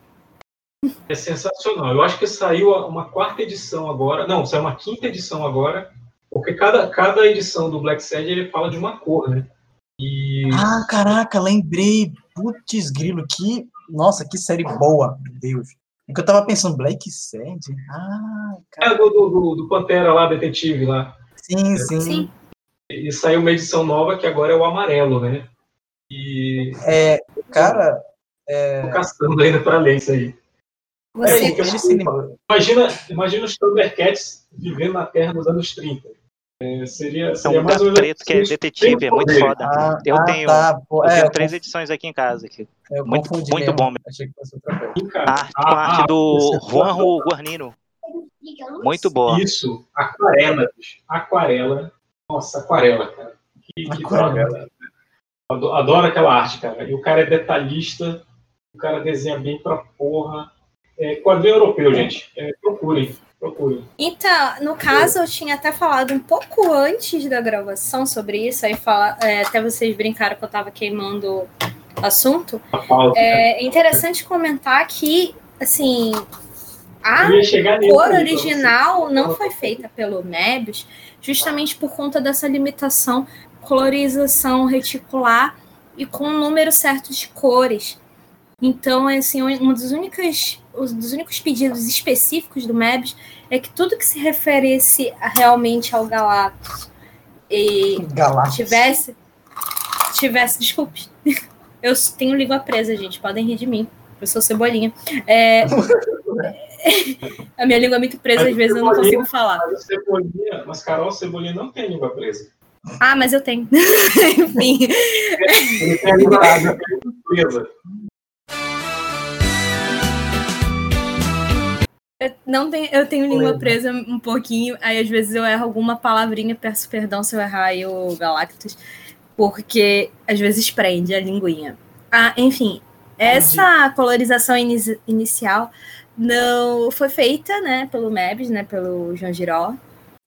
é sensacional. Eu acho que saiu uma quarta edição agora. Não, saiu uma quinta edição agora. Porque cada, cada edição do Black Sad ele fala de uma cor, né? E Ah, caraca, lembrei. Putz, grilo, que. Nossa, que série boa, meu Deus. É que eu tava pensando, Black Sad? Ah, é do, do, do- do Pantera lá, detetive lá. sim, sim. sim. E saiu uma edição nova que agora é o amarelo, né? E É, cara, é, tô caçando ainda pra ler isso aí. Você, É. Imagina, imagina os Thundercats vivendo na Terra nos anos 30. É, seria, É seria um mais ou preto que é detetive, é muito foda. Ah, Eu ah, tenho, tá, pô, eu é, tenho três conf- edições aqui em casa. Aqui. eu muito- muito mesmo. bom. Achei que fosse outra coisa. Arte, com a arte do Juanjo Guarnino. Muito boa. Isso, aquarela, bicho. Aquarela. Nossa, aquarela, cara. Que, que Aquarela. droga. Adoro, adoro aquela arte, cara. E o cara é detalhista, o cara desenha bem pra porra. É, quadrinho europeu, gente. É, procurem, procurem. Então, no caso, eu tinha até falado um pouco antes da gravação sobre isso, aí fala, é, até vocês brincaram que eu tava queimando o assunto. É interessante comentar que, assim, a cor original não foi feita pelo Mebius, justamente por conta dessa limitação colorização reticular e com um número certo de cores. Então, é assim, um dos únicos, um dos únicos pedidos específicos do Mebius é que tudo que se referisse a- realmente ao Galactus e Galactus. tivesse, tivesse, desculpe, eu tenho língua presa, gente, podem rir de mim, eu sou cebolinha. É, a minha língua é muito presa, às vezes eu não consigo falar. Mas, Cebolinha, mas Carol Cebolinha não tem língua presa. Ah, mas eu tenho. Enfim. Ele tem a língua presa. Eu, não tem, eu tenho língua presa um pouquinho, aí às vezes eu erro alguma palavrinha, peço perdão se eu errar aí o Galactus, porque às vezes prende a linguinha. Ah, enfim, essa colorização ini- inicial não foi feita, né, pelo Mebs, né, pelo João Giró.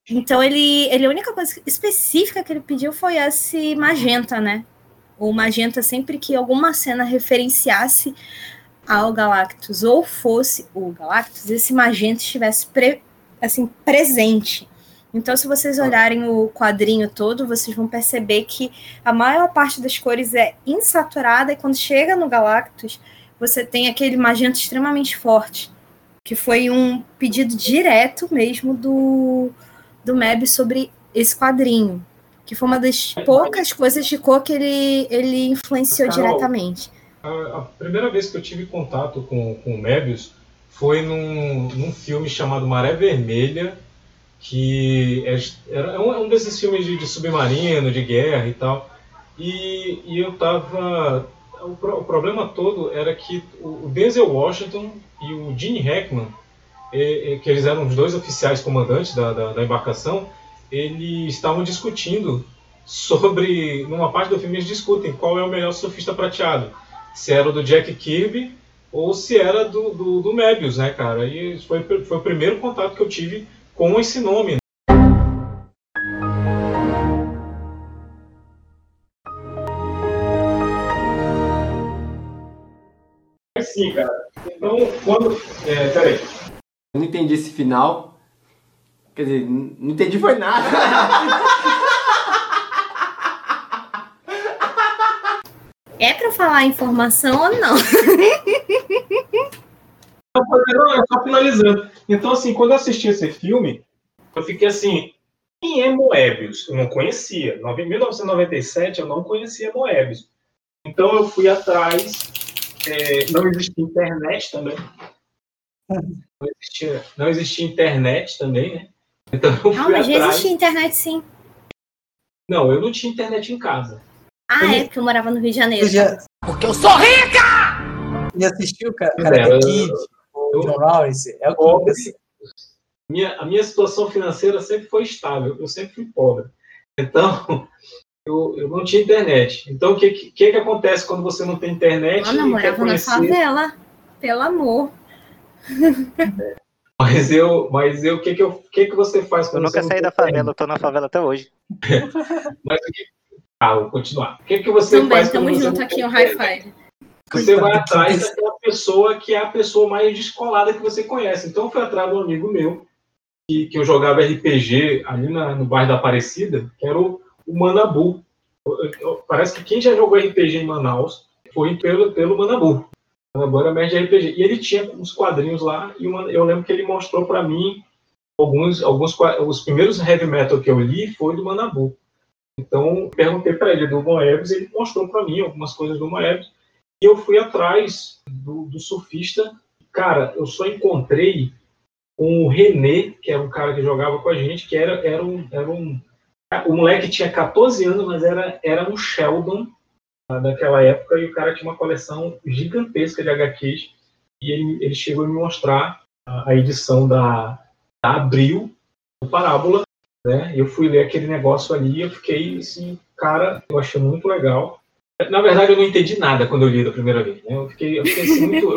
Então ele, ele a única coisa específica que ele pediu foi esse magenta, né? O magenta sempre que alguma cena referenciasse ao Galactus ou fosse o Galactus, esse magenta estivesse pre- assim presente. Então, se vocês olharem o quadrinho todo, vocês vão perceber que a maior parte das cores é insaturada e quando chega no Galactus, você tem aquele magenta extremamente forte, que foi um pedido direto mesmo do do Meb sobre esse quadrinho, que foi uma das poucas coisas de cor que ele ele influenciou Carol, diretamente. a, a primeira vez que eu tive contato com, com o Mebius foi num, num filme chamado Maré Vermelha, que é, é um, é um desses filmes de, de, submarino, de guerra e tal. E, e eu tava. O, pro, o, problema todo era que o Denzel Washington e o Gene Hackman, e, e, que eles eram os dois oficiais comandantes da, da, da embarcação, eles estavam discutindo sobre. Numa parte do filme, eles discutem qual é o melhor surfista prateado. Se era o do Jack Kirby ou se era do, do, do Mebius, né, cara? E foi, foi o primeiro contato que eu tive com esse nome. Sim, cara. Então, quando. É, peraí. Eu não entendi esse final. Quer dizer, não entendi foi nada. É pra falar informação ou não? Não, só finalizando. Então, assim, quando eu assisti esse filme, eu fiquei assim, quem é Moebius? Eu não conhecia. Em 1997, eu não conhecia Moebius. Então, eu fui atrás. É, não existia internet também. Não existia, não existia internet também, né? Então, eu não, mas atrás. já existia internet, sim. Não, eu não tinha internet em casa. Ah, é, porque eu morava no Rio de Janeiro. Já... Porque eu sou rica! E assistiu, cara? cara É, eu- Kid, o John Lawrence? É o Pobre. que Minha, a minha situação financeira sempre foi estável, eu sempre fui pobre. Então, eu, eu não tinha internet. Então, o que, que, que acontece quando você não tem internet eu e quer morava na conhecer? favela. Pelo amor. Mas eu, mas eu, o que que, eu, o que que você faz Eu quando nunca você saí da favela, eu tô na favela até hoje. Mas o que, ah, vou continuar. O que que você Também, faz quando tamo você junto não aqui, um five. Você vai atrás daquela pessoa que é a pessoa mais descolada que você conhece. Então, eu fui atrás de um amigo meu, que, que eu jogava RPG ali na- no bairro da Aparecida, que era o, o Manabu. Eu- eu- Parece que quem já jogou RPG em Manaus foi pelo, pelo Manabu. Era mestre de RPG. E ele tinha uns quadrinhos lá, e uma- eu lembro que ele mostrou para mim alguns, alguns os primeiros heavy metal que eu li foi do Manabu. Então, perguntei para ele do Moebius, ele mostrou para mim algumas coisas do Moebius, e eu fui atrás do, do surfista. Cara, eu só encontrei o René, que era um cara que jogava com a gente, que era, era um. Era um o moleque tinha 14 anos, mas era, era um Sheldon daquela época, e o cara tinha uma coleção gigantesca de HQs, e ele, ele chegou a me mostrar a, a edição da, da Abril, do Parábola, né? Eu fui ler aquele negócio ali e eu fiquei assim, cara, eu achei muito legal. Na verdade, eu não entendi nada quando eu li da primeira vez, né? Eu fiquei, eu fiquei assim, muito.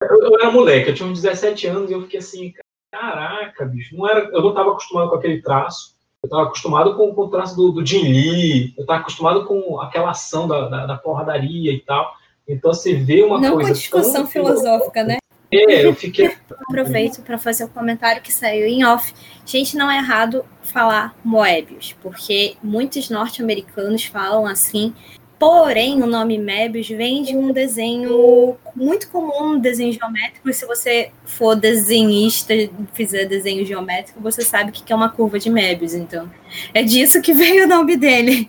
Eu, eu era moleque, eu tinha uns 17 anos e eu fiquei assim, caraca, bicho, não era, eu não estava acostumado com aquele traço. Eu estava acostumado com, com o traço do, do Jim Lee, eu estava acostumado com aquela ação da, da, da porradaria e tal. Então você vê uma Não coisa. com discussão filosófica, né? É, eu fiquei. Aproveito para fazer o comentário que saiu em off. Gente, não é errado falar Moebius, porque muitos norte-americanos falam assim. Porém, o nome Mebius vem de um desenho muito comum, um desenho geométrico. Se você for desenhista, fizer desenho geométrico, você sabe o que é uma curva de Mebius. Então, é disso que veio o nome dele.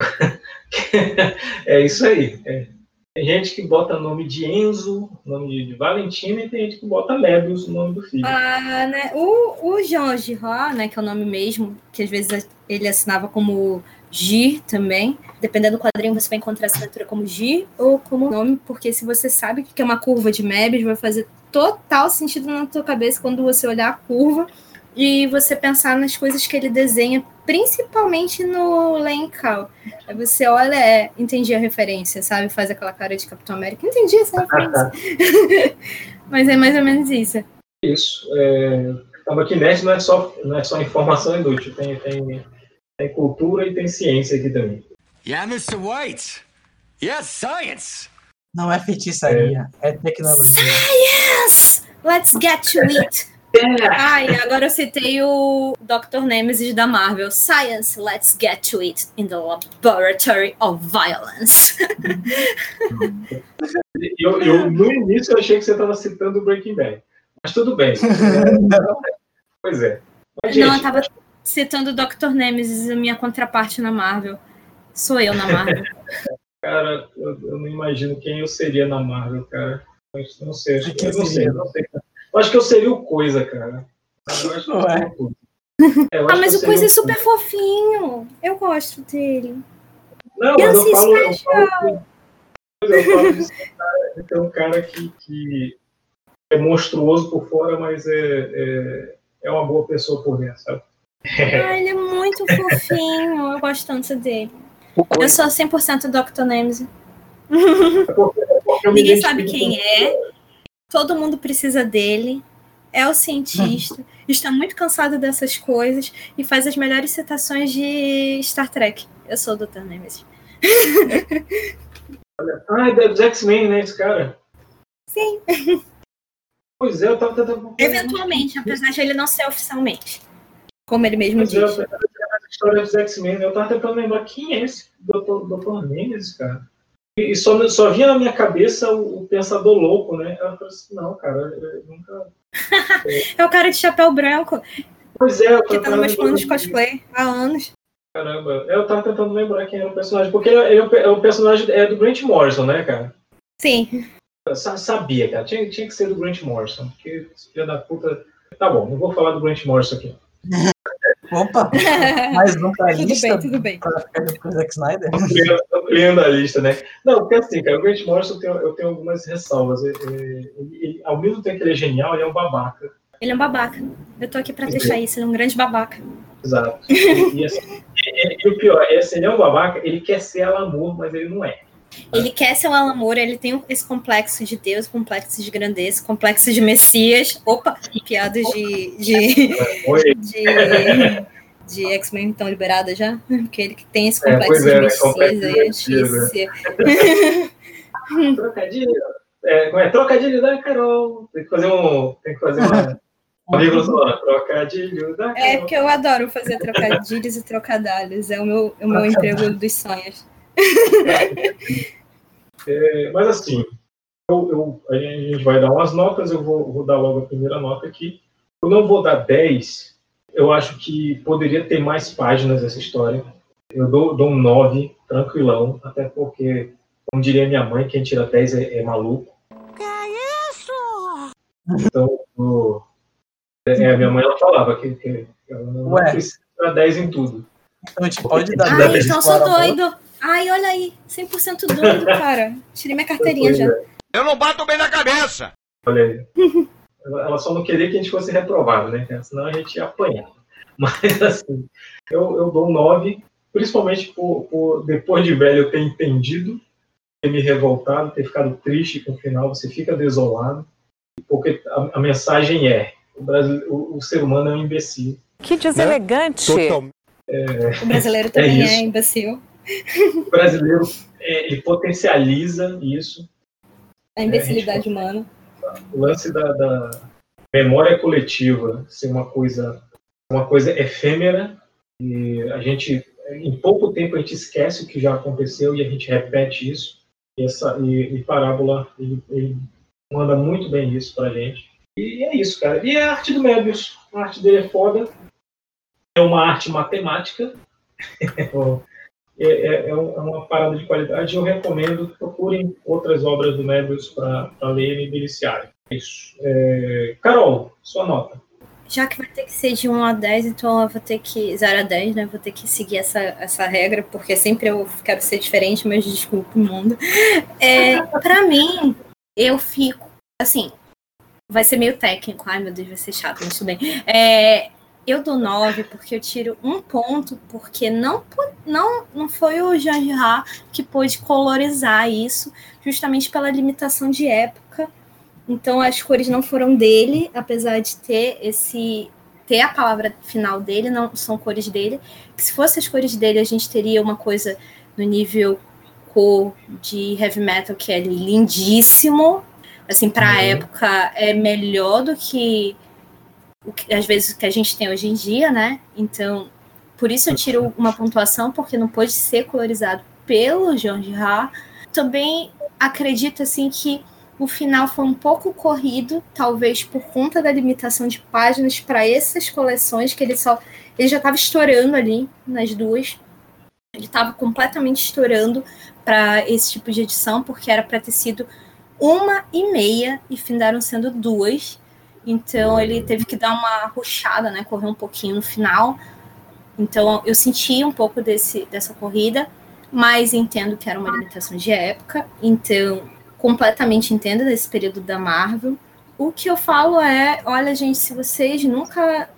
é isso aí. é. Tem gente que bota nome de Enzo, nome de, de Valentina, e tem gente que bota Mebius, o nome do filho. Ah, né? O, o Jean Girard, né, que é o nome mesmo, que às vezes ele assinava como Gir também. Dependendo do quadrinho, você vai encontrar a assinatura como Gir ou como nome, porque se você sabe o que é uma curva de Mebius, vai fazer total sentido na tua cabeça quando você olhar a curva e você pensar nas coisas que ele desenha, principalmente no Lencal. Aí você olha, é, entendi a referência, sabe? Faz aquela cara de Capitão América. Entendi essa referência. Mas é mais ou menos isso. Isso. É, aqui nerd não é só, não é só informação inútil, tem, tem, tem cultura e tem ciência aqui também. Yeah, Mr. White. Yes, science. Não é feitiçaria, é, tecnologia. Yes! Let's get to it! Ai, agora eu citei o Dr. Nemesis da Marvel. Science, let's get to it in the laboratory of violence. Eu, eu, no início eu achei que você estava citando o Breaking Bad. Mas tudo bem. Pois é. Mas, Não, eu gente, tava citando o Dr. Nemesis, a minha contraparte na Marvel. Sou eu na Marvel. Cara, eu, eu não imagino quem eu seria na Marvel, cara. Não sei, acho que Quem eu não sei, seria? não sei. cara. Eu acho que eu seria o Coisa, cara. Eu acho que eu seria o Coisa. É, Ah, mas o Coisa é super fofinho. Eu gosto dele. Não, E mas eu assim, falo, eu falo, eu falo disso, cara, de ter um cara que, que é monstruoso por fora, mas é, é, é uma boa pessoa por dentro, sabe? Ah, ele é muito fofinho. Eu gosto tanto dele. Eu sou 100% Dr. Nemesis. eu me Ninguém sabe quem é. Todo mundo precisa dele. É o cientista. Está muito cansado dessas coisas e faz as melhores citações de Star Trek. Eu sou o Dr. Nemesis. Ah, é dos X-Men, né, esse cara? Sim. Pois é, eu tava tentando. Eventualmente, apesar de ele não ser oficialmente. Como ele mesmo é, eu diz. tava tentando essa história dos X-Men, eu tava tentando lembrar quem é esse Dr. Dr. Nemesis, cara. E e só, só vinha na minha cabeça o, o Pensador Louco, né? Eu falei assim, não, cara, eu nunca. É o cara de chapéu branco. Pois é, eu Que tá nos planos de cosplay há anos. Caramba, eu tava tentando lembrar quem era o personagem, porque ele, ele é o pe- é o personagem é do Grant Morrison, né, cara? Sim. Eu sa- sabia, cara, tinha, tinha que ser do Grant Morrison, porque esse filho da puta. Tá bom, não vou falar do Grant Morrison aqui. Opa, mais um pra Tudo lista bem, tudo bem. pra ficar junto com o Zack Snyder. Ampliando- a lista, né? Não, porque assim, cara, o Grant Morrison eu tenho, eu tenho algumas ressalvas. É, é, Ele, ele- ao mesmo tempo que ele é genial, ele é um babaca. Ele é um babaca. Eu tô aqui pra deixar isso. Ele é um grande babaca. Exato. E, e, assim, e- e o pior, é assim, ele é um babaca, ele quer ser Alan Moore, mas ele não é. Ele quer ser um Alan Moore, ele tem esse complexo de Deus, complexo de grandeza, complexo de Messias. Opa, piadas de. de, Oi. de, de X-Men estão liberadas já? Porque ele que tem esse É, complexo é, né? Messias Complexo de aí, é Messias, né? difícil. Trocadilho. É, como é? Trocadilho da Carol. Tem que fazer um. Tem que fazer uma. Uma vírgula sonora. Trocadilho da Carol. É porque eu adoro fazer trocadilhos e trocadalhos. É o meu, o meu emprego dos sonhos. É, mas assim, eu, eu- a gente vai dar umas notas, eu vou, vou dar logo a primeira nota aqui. Eu não vou dar 10, eu acho que poderia ter mais páginas essa história. Eu dou, dou um 9, tranquilão, até porque, como diria minha mãe, quem tira 10 é, é maluco. Que é isso? Então, o- é, a minha mãe ela falava que, que ela não Ué. precisa tirar 10 em tudo. Então a gente pode dar Ai, 10 então eu sou amor. doido. Ai, olha aí. 100% doido, cara. Tirei minha carteirinha já. Eu não bato bem na cabeça. Olha aí. Ela só não queria que a gente fosse reprovado, né? Senão a gente ia apanhar. Mas, assim, eu, eu dou um 9, principalmente por, por, depois de velho eu ter entendido, ter me revoltado, ter ficado triste com o final, você fica desolado, porque a, a mensagem é: o, Brasil, o, o ser humano é um imbecil. Que deselegante. É, O brasileiro é também é, isso. imbecil. O brasileiro é, ele potencializa isso. A imbecilidade humana. o lance da, da memória coletiva ser uma coisa uma coisa efêmera e a gente em pouco tempo a gente esquece o que já aconteceu e a gente repete isso. E essa e, e parábola ele, ele manda muito bem isso pra gente. E é isso cara. E é a arte do Mébius a arte dele é foda. É uma arte matemática é, é, é é uma parada de qualidade eu recomendo procurem outras obras do Mébius para lerem e deliciarem isso. É, Carol, sua nota. Já que vai ter que ser de 1 a 10, então eu vou ter que. 0 a 10, né? Vou ter que seguir essa, essa regra, porque sempre eu quero ser diferente, mas desculpa o mundo. É, pra mim, eu fico. Assim, vai ser meio técnico. Ai, meu Deus, vai ser chato, mas tudo bem. É, eu dou 9 porque eu tiro um ponto, porque não, não, não foi o Jean Girard que pôde colorizar isso, justamente pela limitação de época. Então as cores não foram dele, apesar de ter esse ter a palavra final dele, não são cores dele. Que se fosse as cores dele, a gente teria uma coisa no nível cor de heavy metal que é lindíssimo. Assim, para a Uhum. época é melhor do que que às vezes o que a gente tem hoje em dia, né? Então, por isso eu tiro uma pontuação porque não pôde ser colorizado pelo Jean Girard. Também acredito assim que o final foi um pouco corrido, talvez por conta da limitação de páginas para essas coleções que ele só ele já estava estourando ali nas duas. Ele estava completamente estourando para esse tipo de edição, porque era para ter sido uma e meia e findaram sendo duas. Então ele teve que dar uma ruchada, né? Correr um pouquinho no final. Então eu senti um pouco desse, dessa corrida, mas entendo que era uma limitação de época. Então, completamente entendo desse período da Marvel. O que eu falo é, olha, gente, se vocês nunca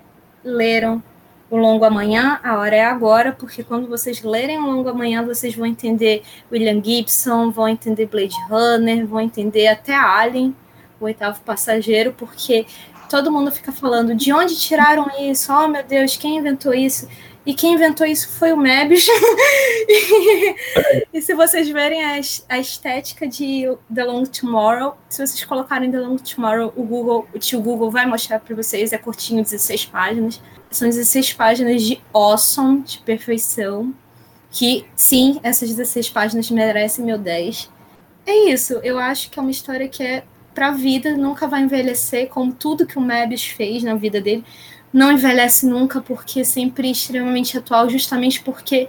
leram o Longo Amanhã, a hora é agora, porque quando vocês lerem o Longo Amanhã, vocês vão entender William Gibson, vão entender Blade Runner, vão entender até Alien, o oitavo passageiro, porque todo mundo fica falando de onde tiraram isso, oh meu Deus, quem inventou isso? E quem inventou isso foi o Mebius. e se vocês verem a, a, estética de The Long Tomorrow, se vocês colocarem The Long Tomorrow, o Google, o tio Google vai mostrar para vocês, é curtinho, 16 páginas. São 16 páginas de awesome, de perfeição. Que, sim, essas 16 páginas merecem meu 10. É isso, eu acho que é uma história que é pra vida, nunca vai envelhecer, como tudo que o Mebius fez na vida dele não envelhece nunca, porque é sempre extremamente atual, justamente porque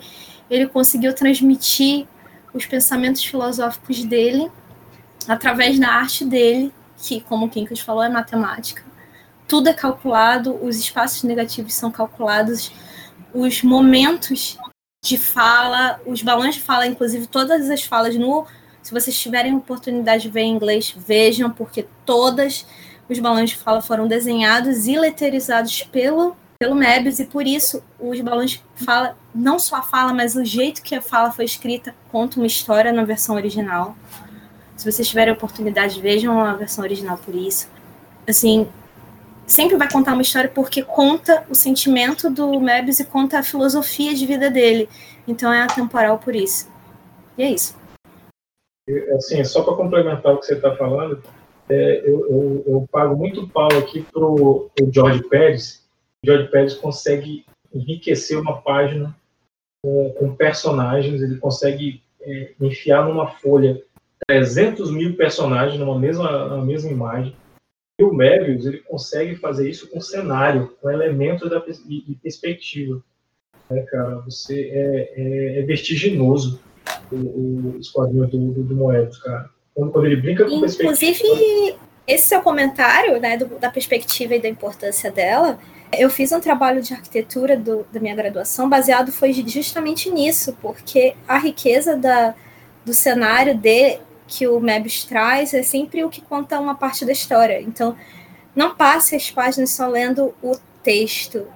ele conseguiu transmitir os pensamentos filosóficos dele através da arte dele, que, como o Kinkas falou, é matemática. Tudo é calculado, os espaços negativos são calculados, os momentos de fala, os balões de fala, inclusive todas as falas no. Se vocês tiverem oportunidade de ver em inglês, vejam, porque todas os balões de fala foram desenhados e leterizados pelo, pelo Mebius, e por isso os balões de fala, não só a fala, mas o jeito que a fala foi escrita, conta uma história na versão original. Se vocês tiverem oportunidade, vejam a versão original por isso. Assim, sempre vai contar uma história porque conta o sentimento do Mebius e conta a filosofia de vida dele. Então é atemporal por isso. E é isso. Assim, só para complementar o que você está falando, é, eu, eu, eu, pago muito pau aqui pro, o George Pérez. O George Pérez consegue enriquecer uma página com, com personagens, ele consegue é, enfiar numa folha 300 mil personagens numa mesma, numa mesma imagem. E o Mebius, ele consegue fazer isso com cenário, com elementos da, de, perspectiva. É, cara, você é, é, é vertiginoso o, os quadrinhos do, do, do Moedas, cara. Quando, quando ele brinca com Inclusive, esse seu comentário, né, do, da perspectiva e da importância dela, eu fiz um trabalho de arquitetura do, da minha graduação baseado foi justamente nisso, porque a riqueza da, do cenário de que o Mebius traz é sempre o que conta uma parte da história. Então, não passe as páginas só lendo o texto,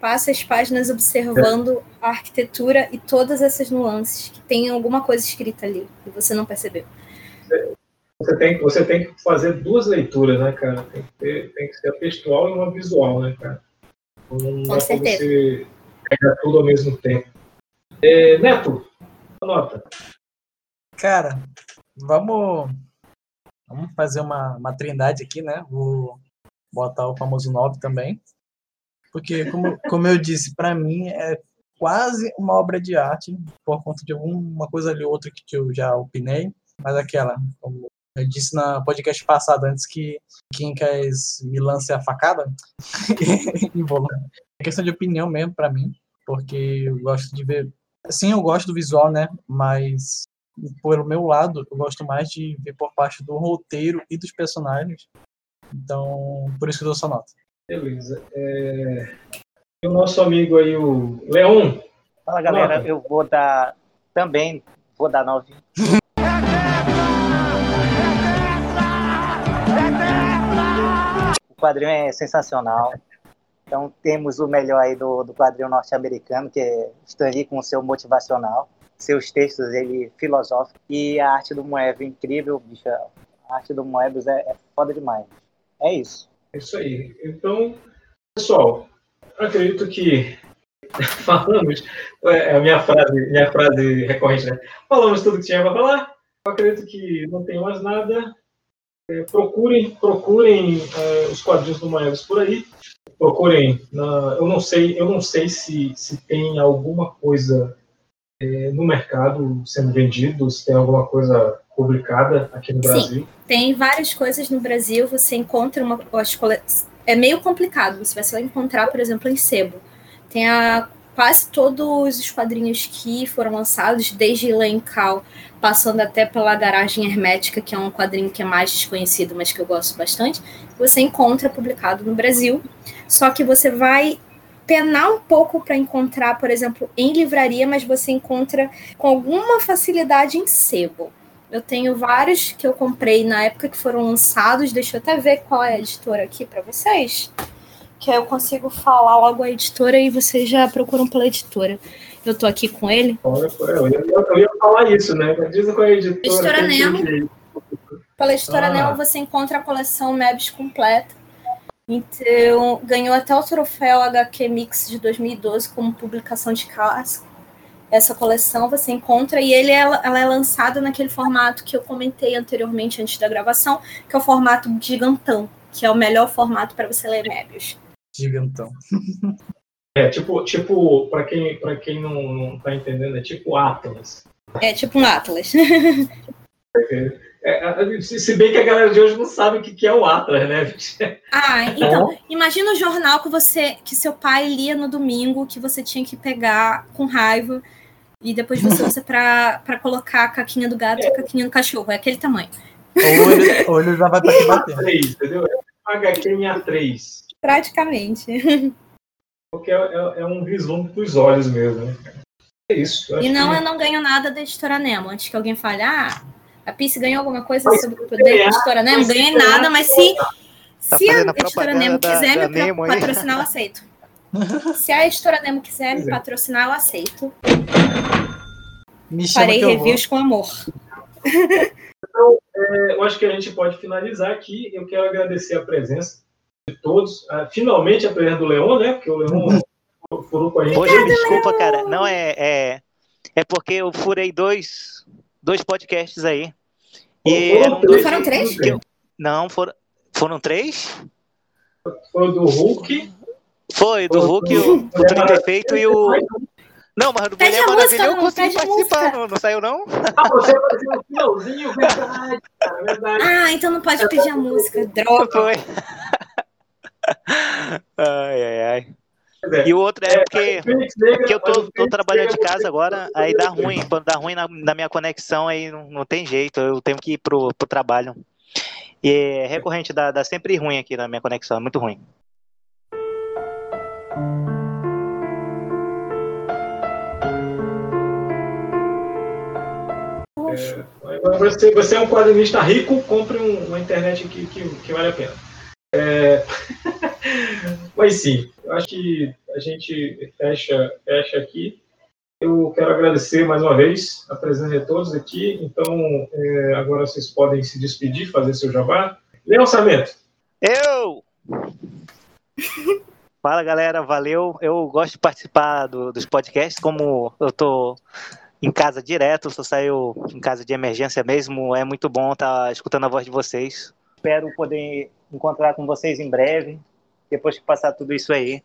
passe as páginas observando a arquitetura e todas essas nuances que tem alguma coisa escrita ali e você não percebeu você tem, você tem que fazer duas leituras, né, cara? Tem que, ter, tem que ser a textual e uma visual, né, cara? Não Com certeza. Você pegar tudo ao mesmo tempo. É, Neto, anota. Cara, vamos, vamos fazer uma, uma trindade aqui, né? Vou botar o famoso 9 também. Porque, como, como eu disse, para mim é quase uma obra de arte, por conta de alguma coisa ali ou outra que eu já opinei. Mas aquela, como eu disse na podcast passado, antes que quem quer me lance a facada, é questão de opinião mesmo para mim, porque eu gosto de ver. Sim, eu gosto do visual, né? Mas pelo meu lado, eu gosto mais de ver por parte do roteiro e dos personagens. Então, por isso que eu dou essa nota. Beleza. É... O nosso amigo aí, o Leon. Fala, galera. Nota. Eu vou dar também, vou dar 9. quadrinho é sensacional. Então temos o melhor aí do, do quadrinho norte-americano, que é Stan Lee com o seu motivacional, seus textos ele filosóficos e a arte do Moebius incrível, bicho. A arte do Moebius é, é foda demais. É isso. É isso aí. Então, pessoal, acredito que falamos é a minha frase, minha frase recorrente, né? Falamos tudo que tinha para falar. Eu acredito que não tem mais nada. É, procurem procurem é, os quadrinhos do Maevos por aí. Procurem. Na, eu não sei, eu não sei se, se tem alguma coisa é, no mercado sendo vendido, se tem alguma coisa publicada aqui no Brasil. Sim, tem várias coisas no Brasil. Você encontra uma. É meio complicado. Você vai só encontrar, por exemplo, em sebo. Tem a quase todos os quadrinhos que foram lançados, desde Lencal, passando até pela Garagem Hermética, que é um quadrinho que é mais desconhecido, mas que eu gosto bastante, você encontra publicado no Brasil. Só que você vai penar um pouco para encontrar, por exemplo, em livraria, mas você encontra com alguma facilidade em sebo. Eu tenho vários que eu comprei na época que foram lançados. Deixa eu até ver qual é a editora aqui para vocês. Que aí eu consigo falar logo a editora e vocês já procuram pela editora. Eu tô aqui com ele. Eu ia, eu ia falar isso, né? Diz qual é a editora. Editora Nemo. Pela editora Ah. Nemo você encontra a coleção Mebs completa. Então, ganhou até o troféu HQ Mix de 2012 como publicação de clássico. Essa coleção você encontra e ele é, ela é lançada naquele formato que eu comentei anteriormente antes da gravação, que é o formato gigantão, que é o melhor formato para você ler Mebius. Gigantão. É, tipo, tipo para quem, pra quem não, não tá entendendo, é tipo Atlas. É tipo um Atlas. É, se bem que a galera de hoje não sabe o que, é o Atlas, né? Ah, então, imagina o jornal que você, que seu pai lia no domingo, que você tinha que pegar com raiva e depois você usa pra, pra colocar a caquinha do gato e a caquinha do cachorro. É aquele tamanho. Ou ele, ou ele já vai pra te bater. A3, entendeu? É HQ em A3. Praticamente. Porque é, é- é um vislumbre dos olhos mesmo, né? É isso. eu acho E não, que- eu não ganho nada da editora Nemo. Antes que alguém fale, ah, a Pisse ganhou alguma coisa Mas sobre o poder da editora Nemo? Ganhei nada, mas se, Tá se a editora Nemo quiser da me patrocinar, eu aceito. Se a editora Nemo quiser me é. patrocinar, eu aceito. Me Farei vou. reviews com amor. É, eu acho que a gente pode finalizar aqui. Eu quero agradecer a presença de todos. Ah, finalmente a presença do Leon, né? Porque o Leon furou com a gente. Me desculpa, cara. Não é, é. É porque eu furei dois, dois podcasts aí. E Foram eram três, dois foram três? eu- Não, foram. Foram três? Foi o do Hulk. Foi, do Hulk, o, o Trinta Efeito e o. Não, mas do Pede Mulher a música, Maravilha eu consegui participar, não, não saiu não? Ah, você apareceu no finalzinho, verdade, cara, verdade. Ah, então não pode pedir a música. Droga. Foi. Ai, ai, ai. É. E o outro é porque, Fênix Negra, porque eu tô, tô trabalhando de casa agora, aí dá ruim. Quando dá ruim na, na minha conexão, aí não, não tem jeito, eu tenho que ir pro, pro trabalho. E é recorrente, dá, dá sempre ruim aqui na minha conexão, é muito ruim. Agora Você, você é um quadrinista rico, compre um- uma internet que, que, que vale a pena. É, Mas sim, eu acho que a gente fecha, fecha aqui. Eu quero agradecer mais uma vez a presença de todos aqui. Então, é, agora vocês podem se despedir, fazer seu jabá. Leon Sarmento. Eu! Fala galera, valeu. Eu gosto de participar do- dos podcasts, como eu tô em casa direto, só saio em casa de emergência mesmo. É muito bom estar escutando a voz de vocês. Espero poder encontrar com vocês em breve, depois que passar tudo isso aí.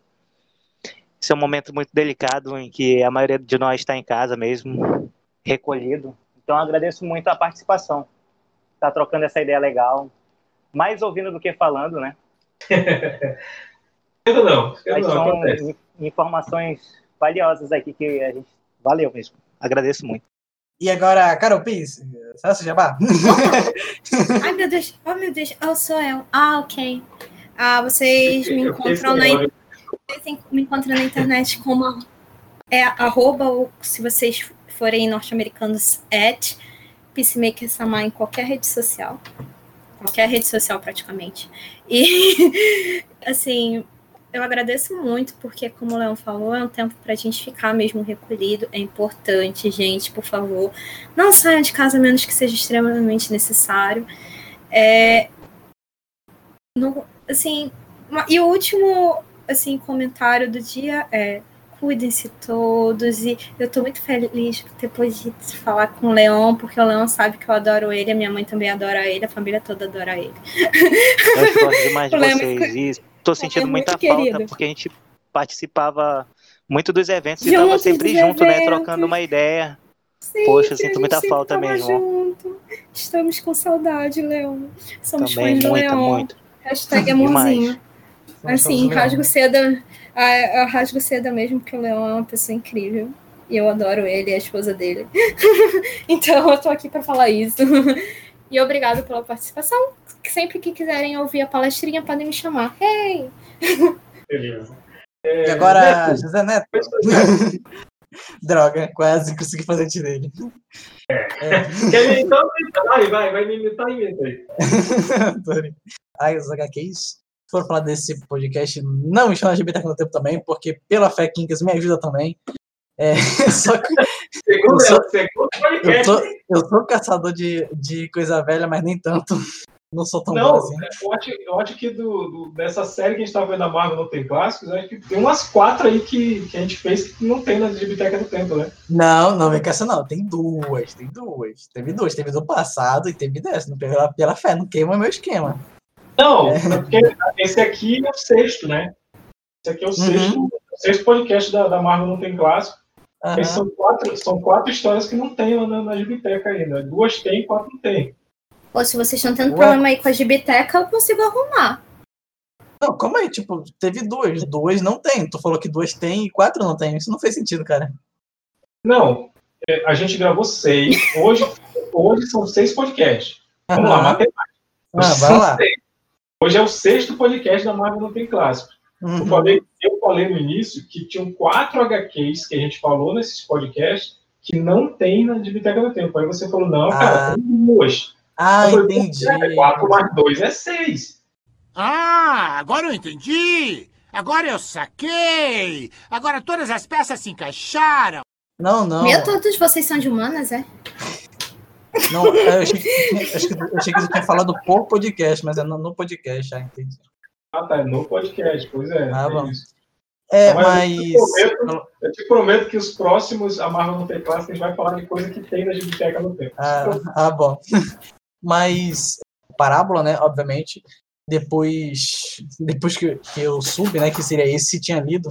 Esse é um momento muito delicado em que a maioria de nós está em casa mesmo, recolhido. Então agradeço muito a participação. Tá trocando essa ideia legal. Mais ouvindo do que falando, né? Esquerda não, esquerda Mas não, são acontece. informações valiosas aqui que a gente. Valeu mesmo. Agradeço muito. E agora, Carol Pires, Celso Jabá. Ai, meu Deus. Oh, meu Deus. Oh, sou eu. Ah, ok. Ah, vocês me encontram na, vocês me encontram na internet como é arroba, ou se vocês forem norte-americanos, at Peacemaker Samar em qualquer rede social. Qualquer rede social, praticamente. E, assim, eu agradeço muito, porque, como o Leão falou, é um tempo pra gente ficar mesmo recolhido. É importante, gente, por favor. Não saiam de casa a menos que seja extremamente necessário. É, no- assim, uma- e o último assim comentário do dia é cuidem-se todos e eu tô muito feliz por ter podido falar com o Leon, porque o Leon sabe que eu adoro ele, a minha mãe também adora ele, a família toda adora ele. Eu gosto demais de é vocês. muito- E tô sentindo é muito muita querido. falta, porque a gente participava muito dos eventos e tava sempre junto, né? eventos. Trocando uma ideia. Poxa, sinto muita falta mesmo. junto. Estamos com saudade, Leon. Somos Também, fãs do muita, Leon. muito. Hashtag amorzinho. Assim, rasgo seda eu rasgo seda mesmo, porque o Leão é uma pessoa incrível. E eu adoro ele e a esposa dele. então eu tô aqui para falar isso. E obrigado pela participação. Sempre que quiserem ouvir a palestrinha, podem me chamar. Hey! Beleza. E agora, José Neto. Droga, quase consegui fazer dele. Quer me imitar? Vai, vai, vai me imitar, imita aí. Ai, os HQs. Se for falar desse podcast, não me chama de LGBT no tempo também, porque pela fé Kinkas me ajuda também. É, só que. Segundo, eu, sou, segundo eu, sou, eu sou caçador de, de coisa velha, mas nem tanto. Não sou tão bom Não, assim. eu acho, eu acho que do, do- dessa série que a gente tá vendo da Marvel não tem clássicos, acho que tem umas quatro aí que, que a gente fez que não tem na Biblioteca do Tempo, né? Não, não vem com essa não. Tem duas, tem duas. Teve duas. Teve do passado e teve dessa. Não pela, pela fé, não queima meu esquema. Não, é porque esse aqui é o sexto, né? Esse aqui é o sexto, o sexto podcast da, da Marvel não tem clássico. Aí são quatro, são quatro histórias que não tem lá na, na biblioteca ainda. Duas tem, quatro não tem. Pô, se vocês estão tendo Ué. problema aí com a gibiteca, eu consigo arrumar. Não, calma aí, tipo, teve duas. Duas não tem. Tu falou que duas tem e quatro não tem. Isso não fez sentido, cara. Não, é, a gente gravou seis. Hoje, hoje são seis podcasts. Vamos lá, Aham. matemática. Ah, Hoje vai lá. seis. Hoje é o sexto podcast da Marvel Não Tem Clássico. Eu, Uhum. falei, eu falei no início que tinham quatro HQs que a gente falou nesses podcasts que não tem na Biblioteca do Tempo. Aí você falou, não, cara, Ah. tem duas. Ah, Eu entendi. "É, Quatro mais dois é seis. Ah, agora eu entendi! Agora eu saquei! Agora todas as peças se encaixaram! Não, não. Meu, todos vocês são de humanas, é? Não, eu achei que, eu achei que, eu achei que você tinha falado por podcast, mas é no, no podcast, já entendi. Ah, tá, no podcast, pois é. Ah, é bom. isso. É, Mas eu te mas. prometo- Eu te prometo que os próximos, a Marvel não tem clássico, a gente vai falar de coisa que tem na Biblioteca do Tempo. Ah, ah, bom. Mas parábola, né? Obviamente. Depois, depois que, que eu soube, né, que seria esse, tinha lido,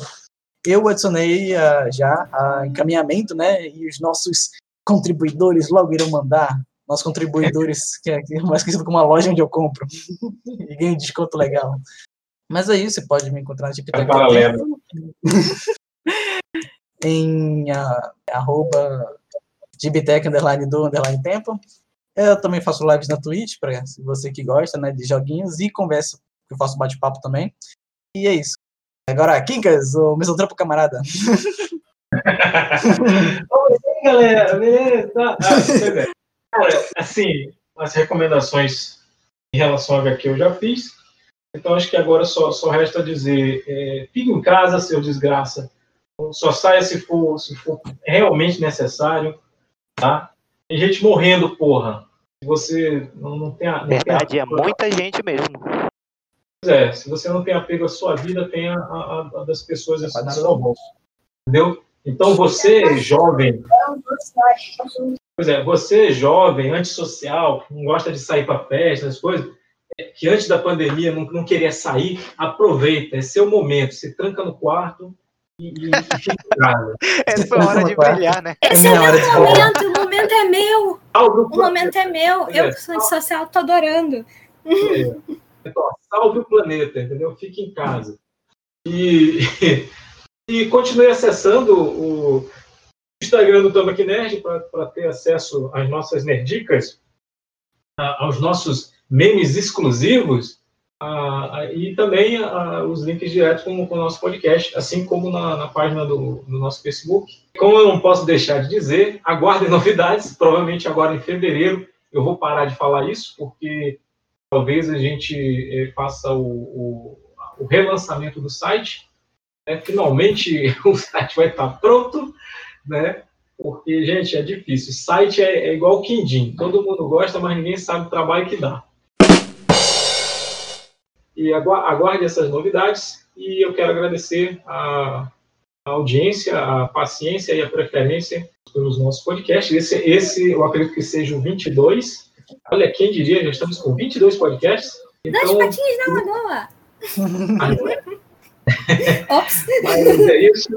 eu adicionei ah, já a encaminhamento, né? E os nossos contribuidores logo irão mandar. Nossos contribuidores, que é é mais conhecido como uma loja onde eu compro. e ganho desconto legal. Mas é isso, você pode me encontrar na Tipitec. paralelo. em ah, arroba Gibitec underline do underline tempo. Eu também faço lives na Twitch, para você que gosta né, de joguinhos, e converso, eu faço bate-papo também. E é isso. Agora, Kinkas, o mesotrampo camarada. Oi, galera, beleza? Ah, é. Assim, as recomendações em relação ao HQ eu já fiz. Então acho que agora só, só resta dizer: é, fique em casa, seu desgraça. Só saia se for, se for realmente necessário. Tá? Tem gente morrendo, porra. Se você não, não tem a. Não tem Verdade, é apego- muita gente mesmo. Pois é, se você não tem apego à sua vida, tenha a, a- a das pessoas à sua volta. Entendeu? Então você, jovem, Pois é, você jovem, antissocial, que não gosta de sair para festa, essas coisas, é, que antes da pandemia não, não queria sair, aproveita, é seu momento, se tranca no quarto e, fica em casa. Essa é a hora de brilhar, né? Esse é o meu momento, o momento é meu. O momento é meu. Pois Eu é. que sou antissocial, tô adorando. Então, salve o planeta, entendeu? Fique em casa. E, e continue acessando o Instagram do Tambaqui Nerd para ter acesso às nossas nerdicas, aos nossos memes exclusivos a- a- e também a- os links diretos com, com o nosso podcast, assim como na, na página do, do nosso Facebook. Como eu não posso deixar de dizer, aguardem novidades, provavelmente agora em fevereiro eu vou parar de falar isso, porque talvez a gente eh, faça o, o- o relançamento do site. né? Finalmente o site vai estar pronto, né? Porque, gente, é difícil. Site é, é igual Quindim. Todo mundo gosta, mas ninguém sabe o trabalho que dá. E agu- aguarde essas novidades. E eu quero agradecer a, a audiência, a paciência e a preferência pelos nossos podcasts. Esse, esse eu acredito que seja o 22. Olha, quem diria, já estamos com 22 podcasts. Dois Então, patinhos na lagoa. Ops. mas é isso.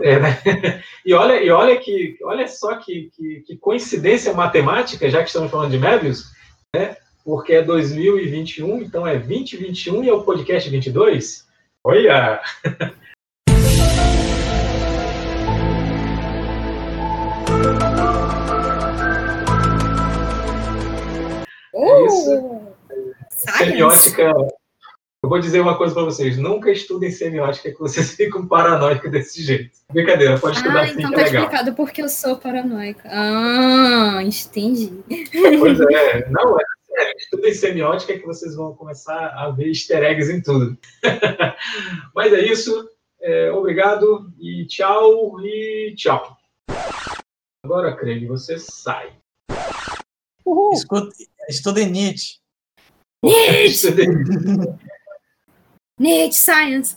É, né? E olha, e olha que, olha só que, que, que coincidência matemática, já que estamos falando de Mébius, né? Porque é 2021, então é 2021 e é o podcast 22. Olha! É isso. Semiótica. Eu vou dizer uma coisa para vocês: nunca estudem semiótica que vocês ficam paranoicos desse jeito. Brincadeira, pode estudar Ah, assim então que tá é legal. explicado porque eu sou paranoica. Ah, entendi. Pois é, não, é sério, estudem semiótica que vocês vão começar a ver easter eggs em tudo. Mas é isso. é, obrigado e tchau e tchau. Agora, Craig, você sai. Escuta, estudem Nietzsche. Nietzsche! Nietzsche Science.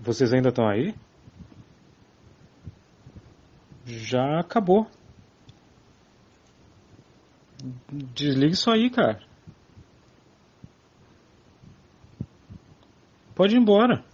Vocês ainda estão aí? Já acabou. Desliga isso aí, cara. Pode ir embora.